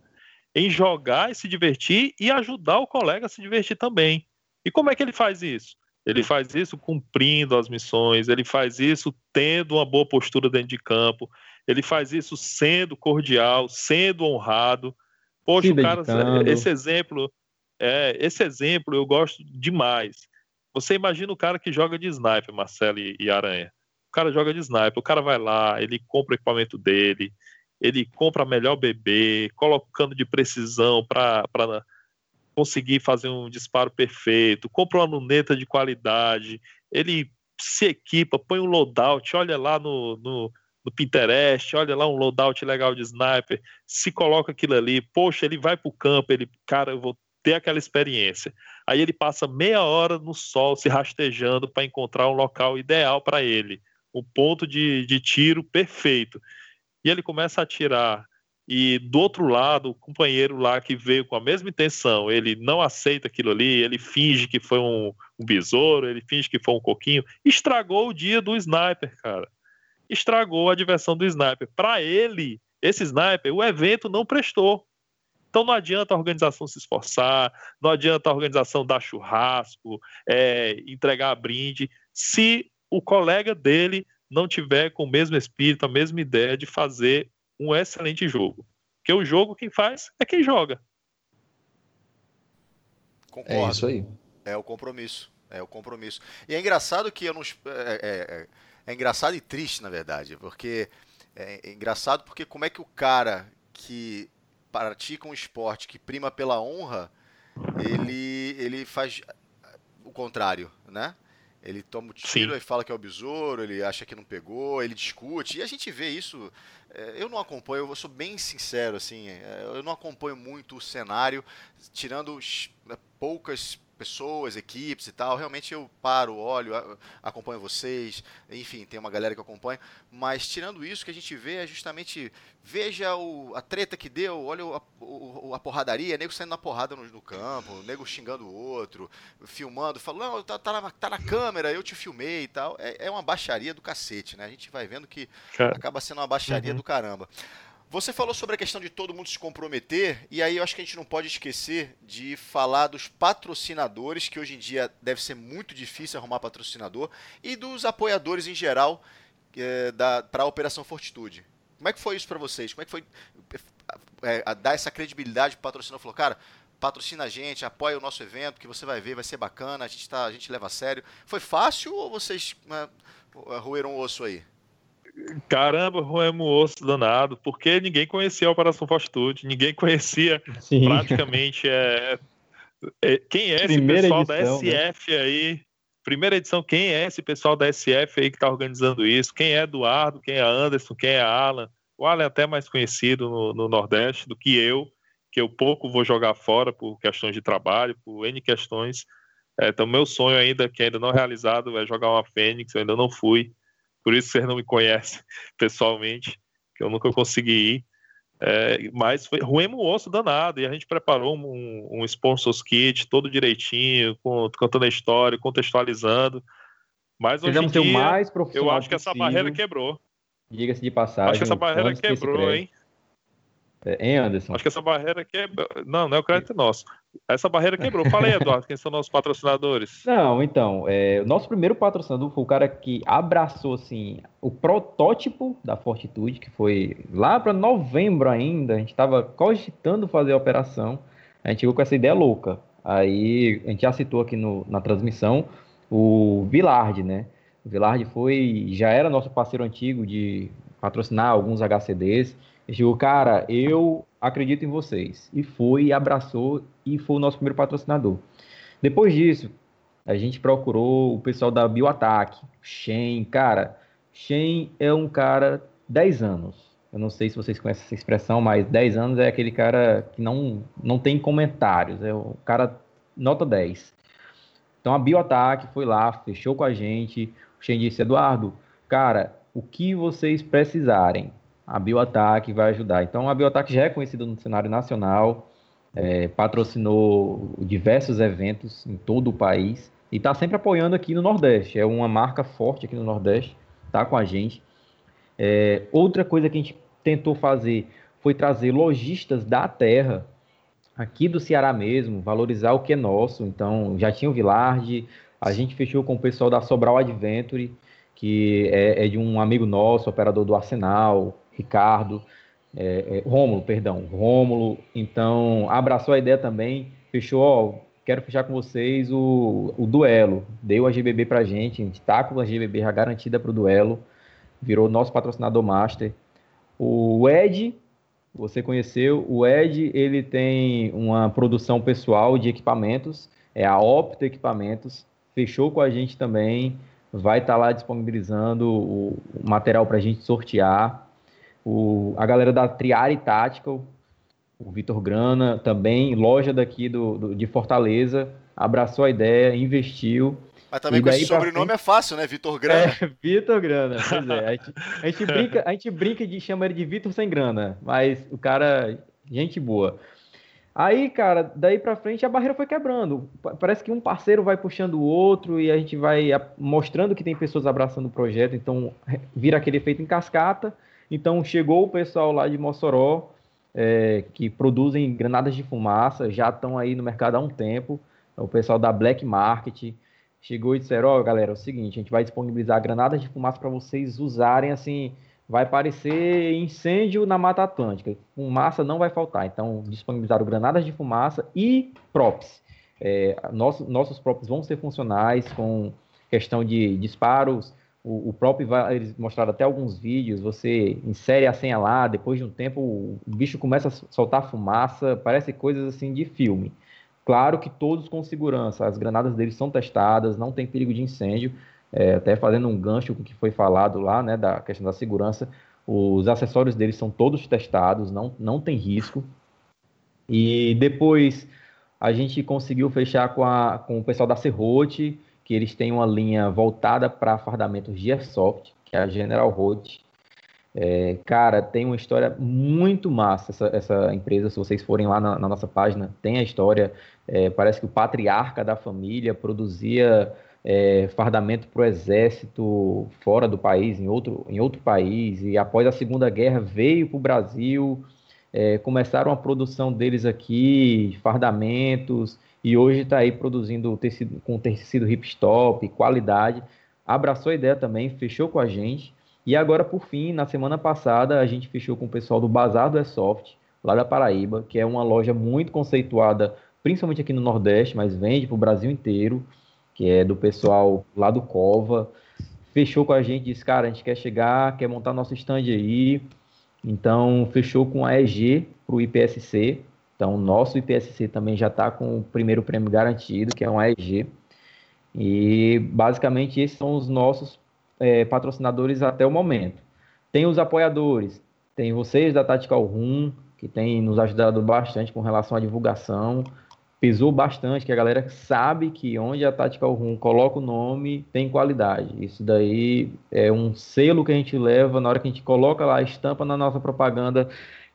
em jogar e se divertir e ajudar o colega a se divertir também. E como é que ele faz isso? Ele faz isso cumprindo as missões, ele faz isso tendo uma boa postura dentro de campo, ele faz isso sendo cordial, sendo honrado, Poxa, cara, esse exemplo, é, esse exemplo eu gosto demais. Você imagina o cara que joga de sniper, Marcelo e, e Aranha. O cara joga de sniper, o cara vai lá, ele compra o equipamento dele, ele compra melhor bebê, colocando de precisão para conseguir fazer um disparo perfeito, compra uma luneta de qualidade, ele se equipa, põe um loadout, olha lá no, no no Pinterest, olha lá um loadout legal de sniper, se coloca aquilo ali, poxa, ele vai para o campo, ele, cara, eu vou ter aquela experiência. Aí ele passa meia hora no sol se rastejando para encontrar um local ideal para ele, um ponto de, de tiro perfeito. E ele começa a atirar. E do outro lado, o companheiro lá que veio com a mesma intenção, ele não aceita aquilo ali, ele finge que foi um, um besouro, ele finge que foi um coquinho, estragou o dia do sniper, cara estragou a diversão do sniper. Para ele, esse sniper, o evento não prestou. Então não adianta a organização se esforçar, não adianta a organização dar churrasco, é, entregar brinde, se o colega dele não tiver com o mesmo espírito, a mesma ideia de fazer um excelente jogo. Porque o jogo quem faz é quem joga. Concordo. É isso aí. É o compromisso. É o compromisso. E é engraçado que eu não. É, é, é engraçado e triste, na verdade, porque é, é engraçado porque como é que o cara que pratica um esporte que prima pela honra, ele, ele faz o contrário, né? Ele toma o tiro Sim. e fala que é o besouro, ele acha que não pegou, ele discute. E a gente vê isso. É, eu não acompanho, eu sou bem sincero, assim, é, eu não acompanho muito o cenário, tirando né, poucas pessoas, equipes e tal. Realmente eu paro, olho, acompanho vocês, enfim, tem uma galera que acompanha. Mas tirando isso, que a gente vê é justamente veja o, a treta que deu, olha a, o, a porradaria, nego saindo na porrada no, no, campo, nego xingando o outro, filmando, falando, não, tá, tá, na, tá na câmera, eu te filmei e tal. É, é uma baixaria do cacete, né? A gente vai vendo que acaba sendo uma baixaria uhum. do caramba. Você falou sobre a questão de todo mundo se comprometer, e aí eu acho que a gente não pode esquecer de falar dos patrocinadores, que hoje em dia deve ser muito difícil arrumar patrocinador, e dos apoiadores em geral é, para a Operação Fortitude. Como é que foi isso para vocês? Como é que foi é, dar essa credibilidade para o patrocinador? Falou, cara, patrocina a gente, apoia o nosso evento, que você vai ver, vai ser bacana, a gente, tá, a gente leva a sério. Foi fácil ou vocês né, roeram o osso aí? Caramba, roemos o osso danado, porque ninguém conhecia a Operação Fortitude, ninguém conhecia Sim. praticamente é, é, quem é Primeira esse pessoal edição, da SF né? aí. Primeira edição, quem é esse pessoal da SF aí que está organizando isso? Quem é Eduardo, quem é Anderson, quem é Alan? O Alan é até mais conhecido no, no Nordeste do que eu, que eu pouco vou jogar fora por questões de trabalho, por N questões. É, então, meu sonho ainda, que ainda não realizado, é jogar uma Fênix, eu ainda não fui por isso vocês não me conhecem [laughs] pessoalmente. que eu nunca consegui ir. É, mas foi ruimo o osso danado, e a gente preparou um, um sponsors kit todo direitinho, com, contando a história, contextualizando. Mas hoje em dia, mais eu acho que essa barreira quebrou. Diga-se de passagem. Acho que essa barreira quebrou, hein? É, hein, Anderson? Acho que essa barreira quebrou. Não, não é o crédito nosso. Essa barreira quebrou. Fala aí, [laughs] Eduardo, quem são nossos patrocinadores? Não, então, é, o nosso primeiro patrocinador foi o cara que abraçou, assim, o protótipo da Fortitude, que foi lá para novembro ainda, a gente estava cogitando fazer a operação, a gente chegou com essa ideia louca. Aí, a gente já citou aqui no, na transmissão o Villard, né? O Villard foi, já era nosso parceiro antigo de patrocinar alguns HCDs, chegou, cara, eu acredito em vocês. E foi, abraçou e foi o nosso primeiro patrocinador. Depois disso, a gente procurou o pessoal da Bioataque, Shen, cara, Shen é um cara 10 anos. Eu não sei se vocês conhecem essa expressão, mas 10 anos é aquele cara que não, não tem comentários, é o cara nota 10. Então a Bioataque foi lá, fechou com a gente. O Shen disse: Eduardo, cara, o que vocês precisarem, a Bioataque vai ajudar. Então, a Bioataque já é conhecida no cenário nacional, é, patrocinou diversos eventos em todo o país e está sempre apoiando aqui no Nordeste. É uma marca forte aqui no Nordeste, está com a gente. É, outra coisa que a gente tentou fazer foi trazer lojistas da terra, aqui do Ceará mesmo, valorizar o que é nosso. Então, já tinha o Villard, a gente fechou com o pessoal da Sobral Adventure, que é, é de um amigo nosso, operador do Arsenal, Ricardo, é, é, Rômulo, perdão, Rômulo, então abraçou a ideia também, fechou, ó, quero fechar com vocês o, o duelo, deu a GBB pra gente, a gente tá com a GBB já garantida pro duelo, virou nosso patrocinador master. O Ed, você conheceu, o Ed, ele tem uma produção pessoal de equipamentos, é a Opto Equipamentos, fechou com a gente também, vai estar tá lá disponibilizando o, material para a gente sortear. O, a galera da Triari Tactical, o Vitor Grana, também, loja daqui do, do, de Fortaleza, abraçou a ideia, investiu. Mas também com esse sobrenome frente... é fácil, né? Vitor Grana. É, [laughs] Vitor Grana, pois é. A gente, a gente, brinca, a gente brinca de chamar ele de Vitor sem grana, mas o cara, gente boa. Aí, cara, daí pra frente a barreira foi quebrando. Parece que um parceiro vai puxando o outro e a gente vai mostrando que tem pessoas abraçando o projeto, então vira aquele efeito em cascata. Então chegou o pessoal lá de Mossoró, é, que produzem granadas de fumaça, já estão aí no mercado há um tempo. O pessoal da Black Market chegou e disseram: Ó, oh, galera, é o seguinte, a gente vai disponibilizar granadas de fumaça para vocês usarem assim. Vai parecer incêndio na Mata Atlântica. Fumaça não vai faltar. Então, disponibilizaram granadas de fumaça e props. É, nosso, nossos props vão ser funcionais com questão de disparos o, próprio, eles mostraram até alguns vídeos, você insere a senha lá, depois de um tempo o bicho começa a soltar fumaça, parece coisas assim de filme. Claro que todos com segurança, as granadas deles são testadas, não tem perigo de incêndio, é, até fazendo um gancho com o que foi falado lá, né, da questão da segurança, os acessórios deles são todos testados, não, não tem risco. E depois a gente conseguiu fechar com, a, com o pessoal da Serrote, que eles têm uma linha voltada para fardamentos de airsoft, que é a General Road. É, cara, tem uma história muito massa essa, essa empresa. Se vocês forem lá na, na nossa página, tem a história. É, parece que o patriarca da família produzia é, fardamento para o exército fora do país, em outro, em outro país, e após a Segunda Guerra veio para o Brasil. É, começaram a produção deles aqui, fardamentos, e hoje está aí produzindo tecido, com tecido hipstop, qualidade. Abraçou a ideia também, fechou com a gente. E agora, por fim, na semana passada, a gente fechou com o pessoal do Bazar do Airsoft, lá da Paraíba, que é uma loja muito conceituada, principalmente aqui no Nordeste, mas vende para o Brasil inteiro, que é do pessoal lá do Cova. Fechou com a gente, disse, cara, a gente quer chegar, quer montar nosso stand aí. Então, fechou com a EG para o IPSC, então, o nosso IPSC também já está com o primeiro prêmio garantido, que é um AEG. E, basicamente, esses são os nossos é, patrocinadores até o momento. Tem os apoiadores, tem vocês da Tactical Room, que tem nos ajudado bastante com relação à divulgação. pesou bastante, que a galera sabe que onde a Tactical Room coloca o nome tem qualidade. Isso daí é um selo que a gente leva na hora que a gente coloca lá estampa na nossa propaganda,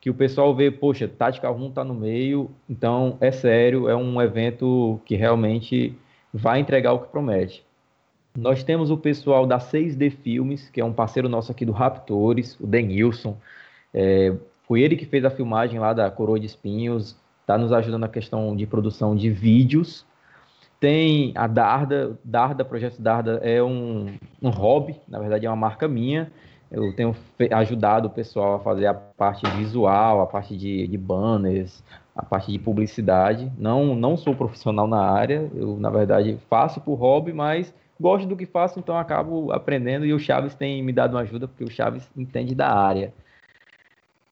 que o pessoal vê, poxa, Tactical Room tá no meio, então é sério, é um evento que realmente vai entregar o que promete. Nós temos o pessoal da 6D Filmes, que é um parceiro nosso aqui do Raptores, o Denilson. É, foi ele que fez a filmagem lá da Coroa de Espinhos, está nos ajudando na questão de produção de vídeos. Tem a Darda, Darda, Projeto Darda é um, um hobby, na verdade é uma marca minha. Eu tenho ajudado o pessoal a fazer a parte visual, a parte de, de banners, a parte de publicidade. Não, não sou profissional na área, eu na verdade faço por hobby, mas gosto do que faço, então acabo aprendendo e o Chaves tem me dado uma ajuda porque o Chaves entende da área.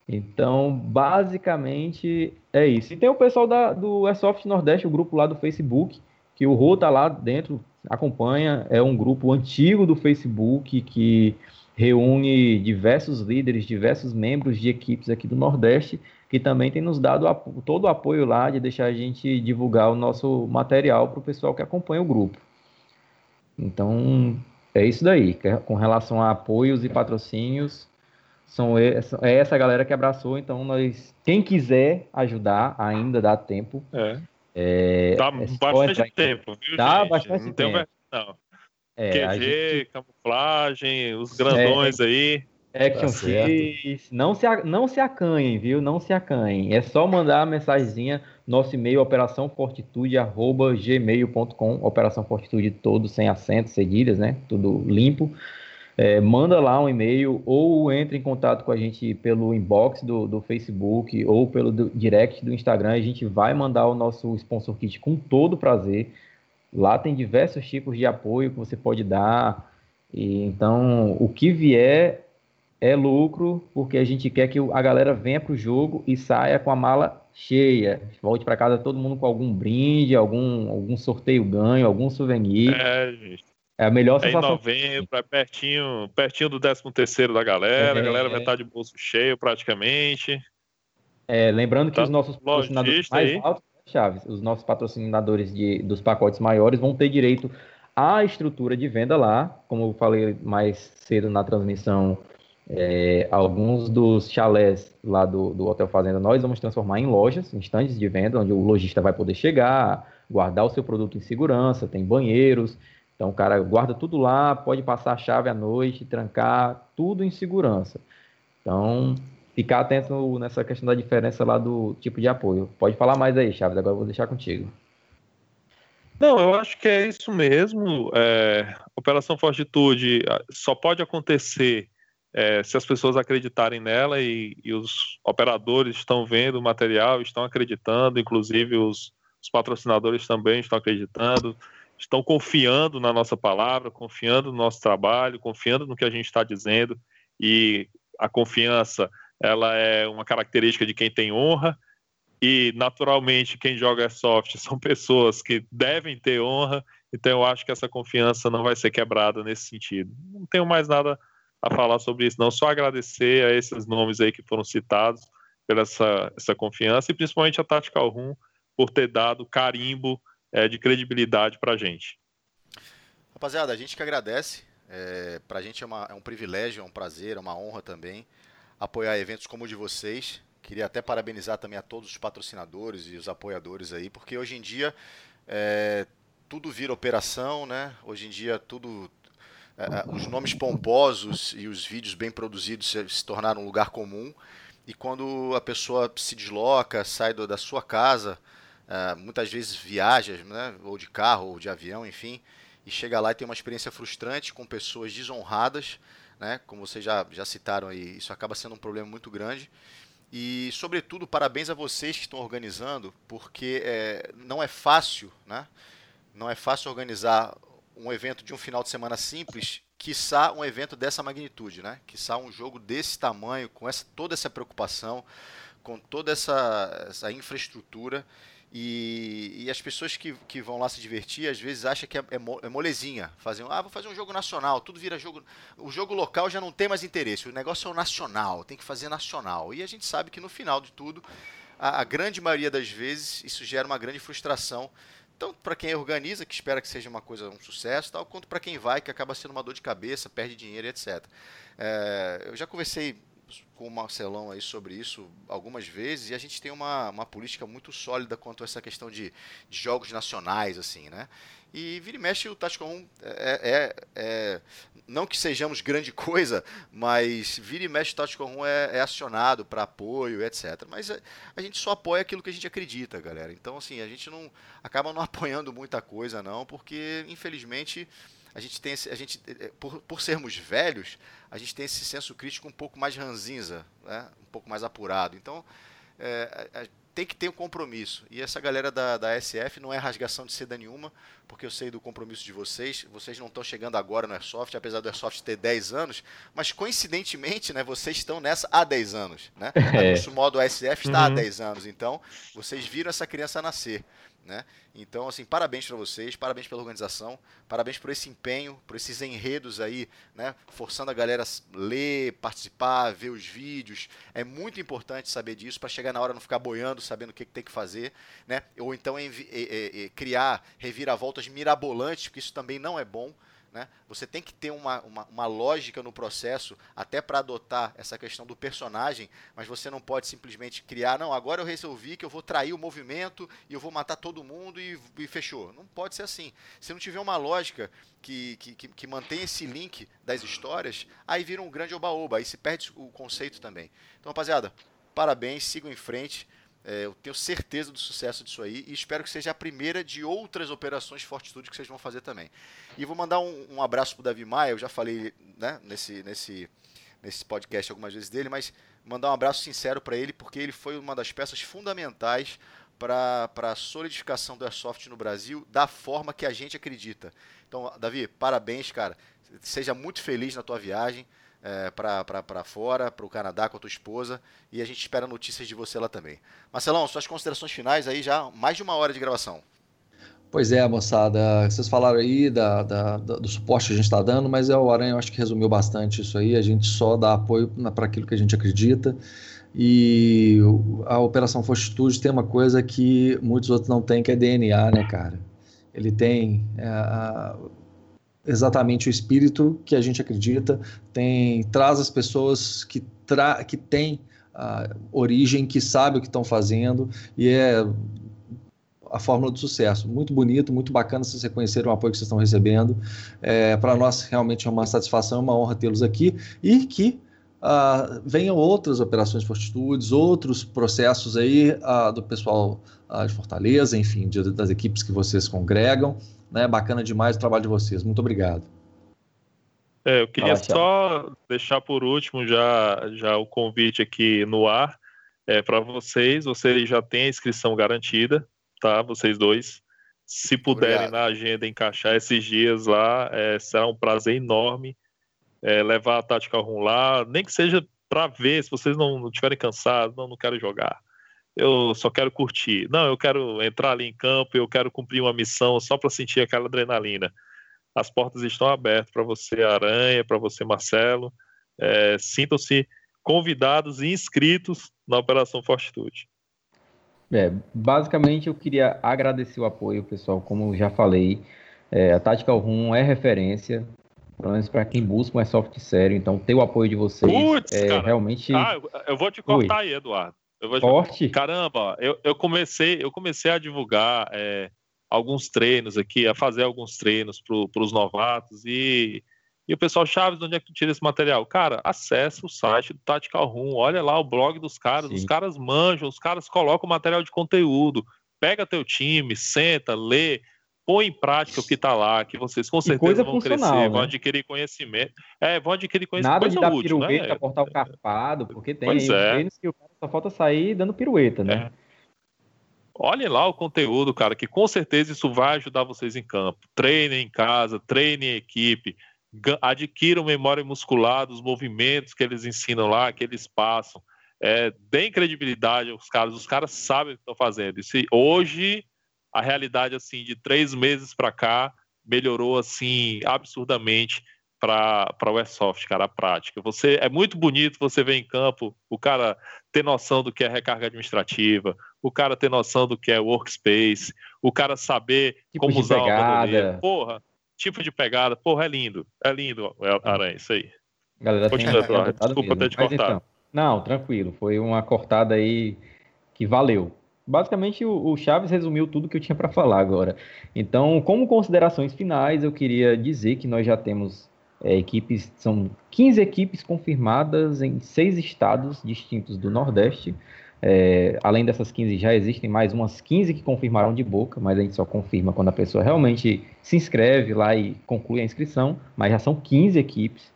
Então, basicamente é isso. E tem o pessoal da, do Airsoft Nordeste, o grupo lá do Facebook, que o Rô tá lá dentro, acompanha. É um grupo antigo do Facebook que reúne diversos líderes, diversos membros de equipes aqui do Nordeste, que também tem nos dado todo o apoio lá de deixar a gente divulgar o nosso material para o pessoal que acompanha o grupo. Então, é isso daí. É com relação a apoios e patrocínios, são é essa galera que abraçou, então nós, quem quiser ajudar, ainda dá tempo. É. é dá é bastante tempo, viu, Dá gente? bastante não tempo. Tem, não. É, QG, gente... camuflagem, os grandões é, aí. Action tá não se, não se acanhem, viu? Não se acanhem. É só mandar a mensagenzinha, nosso e-mail, operaçãofortitude.gmail.com, Operação Fortitude todo sem acento, cedilhas, né? Tudo limpo é, manda lá um e-mail ou entre em contato com a gente pelo inbox do, do Facebook ou pelo do, direct do Instagram. A gente vai mandar o nosso sponsor kit com todo prazer. Lá tem diversos tipos de apoio que você pode dar. E, então, o que vier é lucro, porque a gente quer que a galera venha para o jogo e saia com a mala cheia. Volte para casa todo mundo com algum brinde, algum, algum sorteio ganho, algum souvenir. É, gente. É a melhor é sensação. em novembro, é pertinho, pertinho do 13 terceiro da galera, é, a galera vai estar de bolso cheio praticamente. É, lembrando que tá os nossos patrocinadores mais aí. altos, Chaves, os nossos patrocinadores de, dos pacotes maiores vão ter direito à estrutura de venda lá, como eu falei mais cedo na transmissão, é, alguns dos chalés lá do, do Hotel Fazenda nós vamos transformar em lojas, em de venda, onde o lojista vai poder chegar, guardar o seu produto em segurança, tem banheiros, então o cara guarda tudo lá, pode passar a chave à noite, trancar, tudo em segurança. Então, ficar atento nessa questão da diferença lá do tipo de apoio. Pode falar mais aí, Chaves, agora eu vou deixar contigo. Não, eu acho que é isso mesmo. É, Operação Fortitude ah, só pode acontecer é, se as pessoas acreditarem nela e, e, os operadores estão vendo o material, estão acreditando, inclusive os, os patrocinadores também estão acreditando estão confiando na nossa palavra, confiando no nosso trabalho, confiando no que a gente está dizendo e a confiança ela é uma característica de quem tem honra e naturalmente quem joga soft [laughs] são pessoas que devem ter honra, então eu acho que essa confiança não vai ser quebrada nesse sentido. Não tenho mais nada a falar sobre isso, não, só agradecer a esses nomes aí que foram citados pela essa, essa confiança e principalmente a Tactical Room por ter dado carimbo é, de credibilidade para a gente. Rapaziada, a gente que agradece. É, para a gente é, uma, é, um privilégio, é um prazer, é uma honra também apoiar eventos como o de vocês. Queria até parabenizar também a todos os patrocinadores e os apoiadores aí, porque hoje em dia é, tudo vira operação, né? Hoje em dia tudo é, é, os nomes pomposos e os vídeos bem produzidos se, tornaram um lugar comum. E quando a pessoa se desloca, sai da sua casa, muitas vezes viaja, né, ou de carro, ou de avião, enfim, e chega lá e tem uma experiência frustrante com pessoas desonradas, né, como vocês já, já citaram aí, isso acaba sendo um problema muito grande. E, sobretudo, parabéns a vocês que estão organizando, porque é, não é fácil, né? Não é fácil organizar um evento de um final de semana simples, quiçá um evento dessa magnitude, né? Quiçá um jogo desse tamanho, com essa, toda essa preocupação, com toda essa, essa infraestrutura. E, e, as pessoas que, que vão lá se divertir, às vezes acham que é, é, é molezinha. Fazem, ah, vou fazer um jogo nacional, tudo vira jogo. O jogo local já não tem mais interesse, o negócio é o nacional, tem que fazer nacional. E a gente sabe que no final de tudo, a, a grande maioria das vezes isso gera uma grande frustração tanto para quem organiza, que espera que seja uma coisa, um sucesso, tal, quanto para quem vai, que acaba sendo uma dor de cabeça, perde dinheiro, etc. É, eu já conversei com o Marcelão aí sobre isso algumas vezes e a gente tem uma, uma política muito sólida quanto a essa questão de, de jogos nacionais, assim, né? E vira e mexe o Tático 1 é, é, é, Não que sejamos grande [laughs] coisa, mas vira e mexe o Tático 1 é, é acionado para apoio, etc. Mas a, a, gente só apoia aquilo que a gente acredita, galera. Então, assim, a gente não acaba não [laughs] apoiando muita coisa, não, porque infelizmente a gente tem esse, a gente é, por, por sermos velhos, a gente tem esse senso crítico um pouco mais ranzinza, né? um pouco mais apurado. Então, é, a, tem que ter um compromisso. E essa galera da, da SF não é rasgação de seda nenhuma, porque eu sei do compromisso de vocês. Vocês não estão chegando agora no Airsoft, apesar do Airsoft ter 10 anos, mas coincidentemente, né, vocês estão nessa há 10 anos. Né? [laughs] O modo SF está uhum. há 10 anos, então vocês viram essa criança nascer. Né? Então, assim, parabéns para vocês, parabéns pela organização, parabéns por esse empenho, por esses enredos aí, né? Forçando a galera a ler, participar, ver os vídeos. É muito importante saber disso para chegar na hora não ficar boiando, sabendo o que, que tem que fazer, né? Ou então criar reviravoltas mirabolantes, porque isso também não é bom. Né? Você tem que ter uma, uma, uma lógica no processo, até para adotar essa questão do personagem, mas você não pode simplesmente criar, não, agora eu resolvi que eu vou trair o movimento e eu vou matar todo mundo e, e fechou. Não pode ser assim. Se não tiver uma lógica que, que, que, que mantém esse link das histórias, aí vira um grande oba-oba, aí se perde o conceito também. Então, rapaziada, parabéns, sigam em frente. É, eu tenho certeza do sucesso disso aí e espero que seja a primeira de outras operações Fortitude que vocês vão fazer também. E vou mandar um, um abraço pro Davi Maia, eu já falei né, nesse, nesse, nesse podcast algumas vezes dele, mas mandar um abraço sincero para ele, porque ele foi uma das peças fundamentais para a solidificação do Airsoft no Brasil da forma que a gente acredita. Então, Davi, parabéns, cara. Seja muito feliz na tua viagem é, para fora, para o Canadá com a tua esposa. E a gente espera notícias de você lá também. Marcelão, suas considerações finais aí já, mais de uma hora de gravação. Pois é, moçada, vocês falaram aí da, da, do suporte que a gente está dando, mas é o Aranha, eu acho que resumiu bastante isso aí. A gente só dá apoio para aquilo que a gente acredita. E a Operação Fortitude tem uma coisa que muitos outros não têm, que é DNA, né, cara? Ele tem é, exatamente o espírito que a gente acredita, tem traz as pessoas que, tra, que têm a origem, que sabem o que estão fazendo, e é a fórmula do sucesso. Muito bonito, muito bacana vocês reconheceram o apoio que vocês estão recebendo. É, Para nós, realmente é uma satisfação, uma honra tê-los aqui e que uh, venham outras operações Fortitudes, outros processos aí uh, do pessoal uh, de Fortaleza, enfim, de, das equipes que vocês congregam. Né? Bacana demais o trabalho de vocês. Muito obrigado. É, eu queria só deixar por último já, já o convite aqui no ar é, para vocês. Vocês já têm a inscrição garantida, tá? Vocês dois. Se puderem Obrigado. na agenda encaixar esses dias lá, é, será um prazer enorme é, levar a tática rum lá, nem que seja para ver se vocês não, não estiverem cansados, não, não quero jogar eu só quero curtir. Não, eu quero entrar ali em campo, eu quero cumprir uma missão só para sentir aquela adrenalina. As portas estão abertas para você, Aranha, para você, Marcelo. É, Sintam-se convidados e inscritos na Operação Fortitude. É, basicamente, eu queria agradecer o apoio, pessoal. Como já falei, é, a Tactical Room é referência, pelo menos para quem busca um airsoft sério. Então, ter o apoio de vocês Puts, é cara. realmente. Ah, eu vou te cortar Oi. aí, Eduardo. Eu vou Forte. Caramba, eu, eu comecei eu comecei a divulgar é, alguns treinos aqui, a fazer alguns treinos para os novatos e, e o pessoal Chaves, de onde é que tu tira esse material? Cara, acessa o site do Tactical Room, olha lá o blog dos caras, Sim. os caras manjam, os caras colocam material de conteúdo, pega teu time, senta, lê, põe em prática o que está lá, que vocês com certeza vão crescer, né? vão adquirir conhecimento. É, vão adquirir conhecimento. Nada de dar útil, pirueta, né? portar o carpado, porque tem pois é. treinos que o cara só falta sair dando pirueta, né? É. Olhem lá o conteúdo, cara, que com certeza isso vai ajudar vocês em campo. Treinem em casa, treinem em equipe, adquiram memória muscular dos movimentos que eles ensinam lá, que eles passam. É, deem credibilidade aos caras, os caras sabem o que estão fazendo. E se hoje a realidade assim de três meses para cá melhorou assim absurdamente para o Airsoft, cara, a prática. Você é muito bonito você ver em campo o cara ter noção do que é recarga administrativa, o cara ter noção do que é workspace, o cara saber tipo como usar pegada. uma bandoleira. Porra, tipo de pegada, porra, é lindo. É lindo, Aranha, isso aí. Galera, Continua, tem, Desculpa ter te cortado. Então, não, tranquilo. Foi uma cortada aí que valeu. Basicamente, o, Chaves resumiu tudo que eu tinha para falar agora. Então, como considerações finais, eu queria dizer que nós já temos é, equipes, são 15 equipes confirmadas em seis estados distintos do Nordeste. É, além dessas 15, já existem mais umas 15 que confirmaram de boca, mas a gente só confirma quando a pessoa realmente se inscreve lá e conclui a inscrição. Mas já são 15 equipes,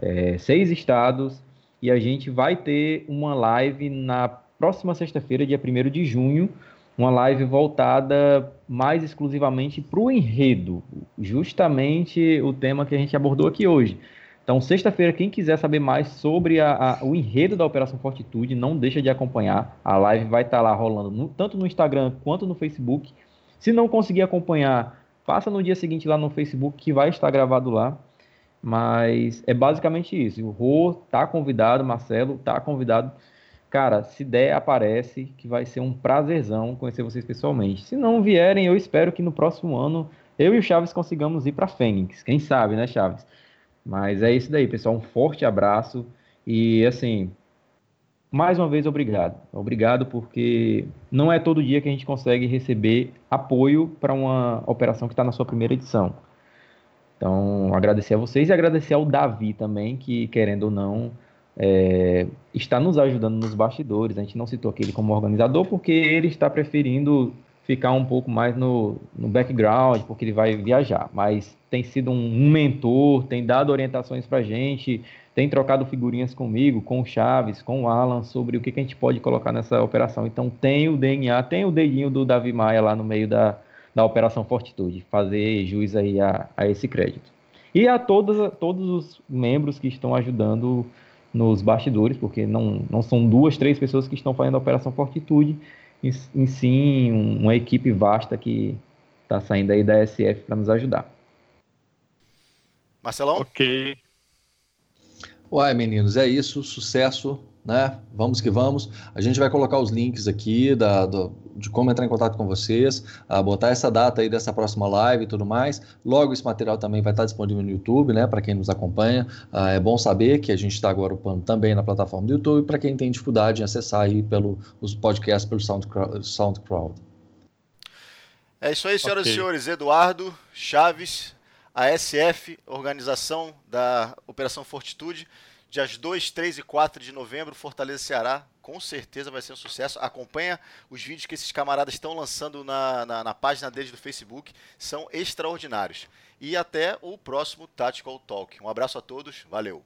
é, seis estados, e a gente vai ter uma live na próxima sexta-feira, dia 1 de junho, uma live voltada mais exclusivamente para o enredo, justamente o tema que a gente abordou aqui hoje. Então, sexta-feira, quem quiser saber mais sobre a, a, o enredo da Operação Fortitude, não deixa de acompanhar. A live vai estar tá lá rolando no, tanto no Instagram quanto no Facebook. Se não conseguir acompanhar, passa no dia seguinte lá no Facebook, que vai estar gravado lá. Mas é basicamente isso. O Rô tá convidado, Marcelo tá convidado. Cara, se der, aparece, que vai ser um prazerzão conhecer vocês pessoalmente. Se não vierem, eu espero que no próximo ano eu e o Chaves consigamos ir para Fênix. Quem sabe, né, Chaves? Mas é isso daí, pessoal. Um forte abraço e assim, mais uma vez obrigado. Obrigado porque não é todo dia que a gente consegue receber apoio para uma operação que está na sua primeira edição. Então, agradecer a vocês e agradecer ao Davi também, que, querendo ou não, é, está nos ajudando nos bastidores. A gente não citou aquele como organizador, porque ele está preferindo ficar um pouco mais no, no background, porque ele vai viajar. Mas tem sido um, mentor, tem dado orientações para a gente, tem trocado figurinhas comigo, com o Chaves, com o Alan, sobre o que, que a gente pode colocar nessa operação. Então, tem o DNA, tem o dedinho do Davi Maia lá no meio da da Operação Fortitude, fazer jus aí a, a esse crédito. E a todos, todos os membros que estão ajudando nos bastidores, porque não, não são duas, três pessoas que estão fazendo a Operação Fortitude, em, em sim uma equipe vasta que está saindo aí da SF para nos ajudar. Marcelão? Ok. Uai, meninos, é isso. Sucesso né? Vamos que vamos. A gente vai colocar os links aqui da, do, de como entrar em contato com vocês, uh, botar essa data aí dessa próxima live e tudo mais. Logo, esse material também vai estar disponível no YouTube, né? Para quem nos acompanha. Uh, é bom saber que a gente está agora upando também na plataforma do YouTube, para quem tem dificuldade em acessar aí pelo, os podcasts pelo SoundCloud. SoundCloud. É isso aí, senhoras okay. e senhores. Eduardo Chaves, a SF, organização da Operação Fortitude. Dias 2, 3 e 4 de novembro, Fortaleza Ceará. Com certeza vai ser um sucesso. Acompanha os vídeos que esses camaradas estão lançando na, na, na página deles do Facebook. São extraordinários. E até o próximo Tactical Talk. Um abraço a todos. Valeu.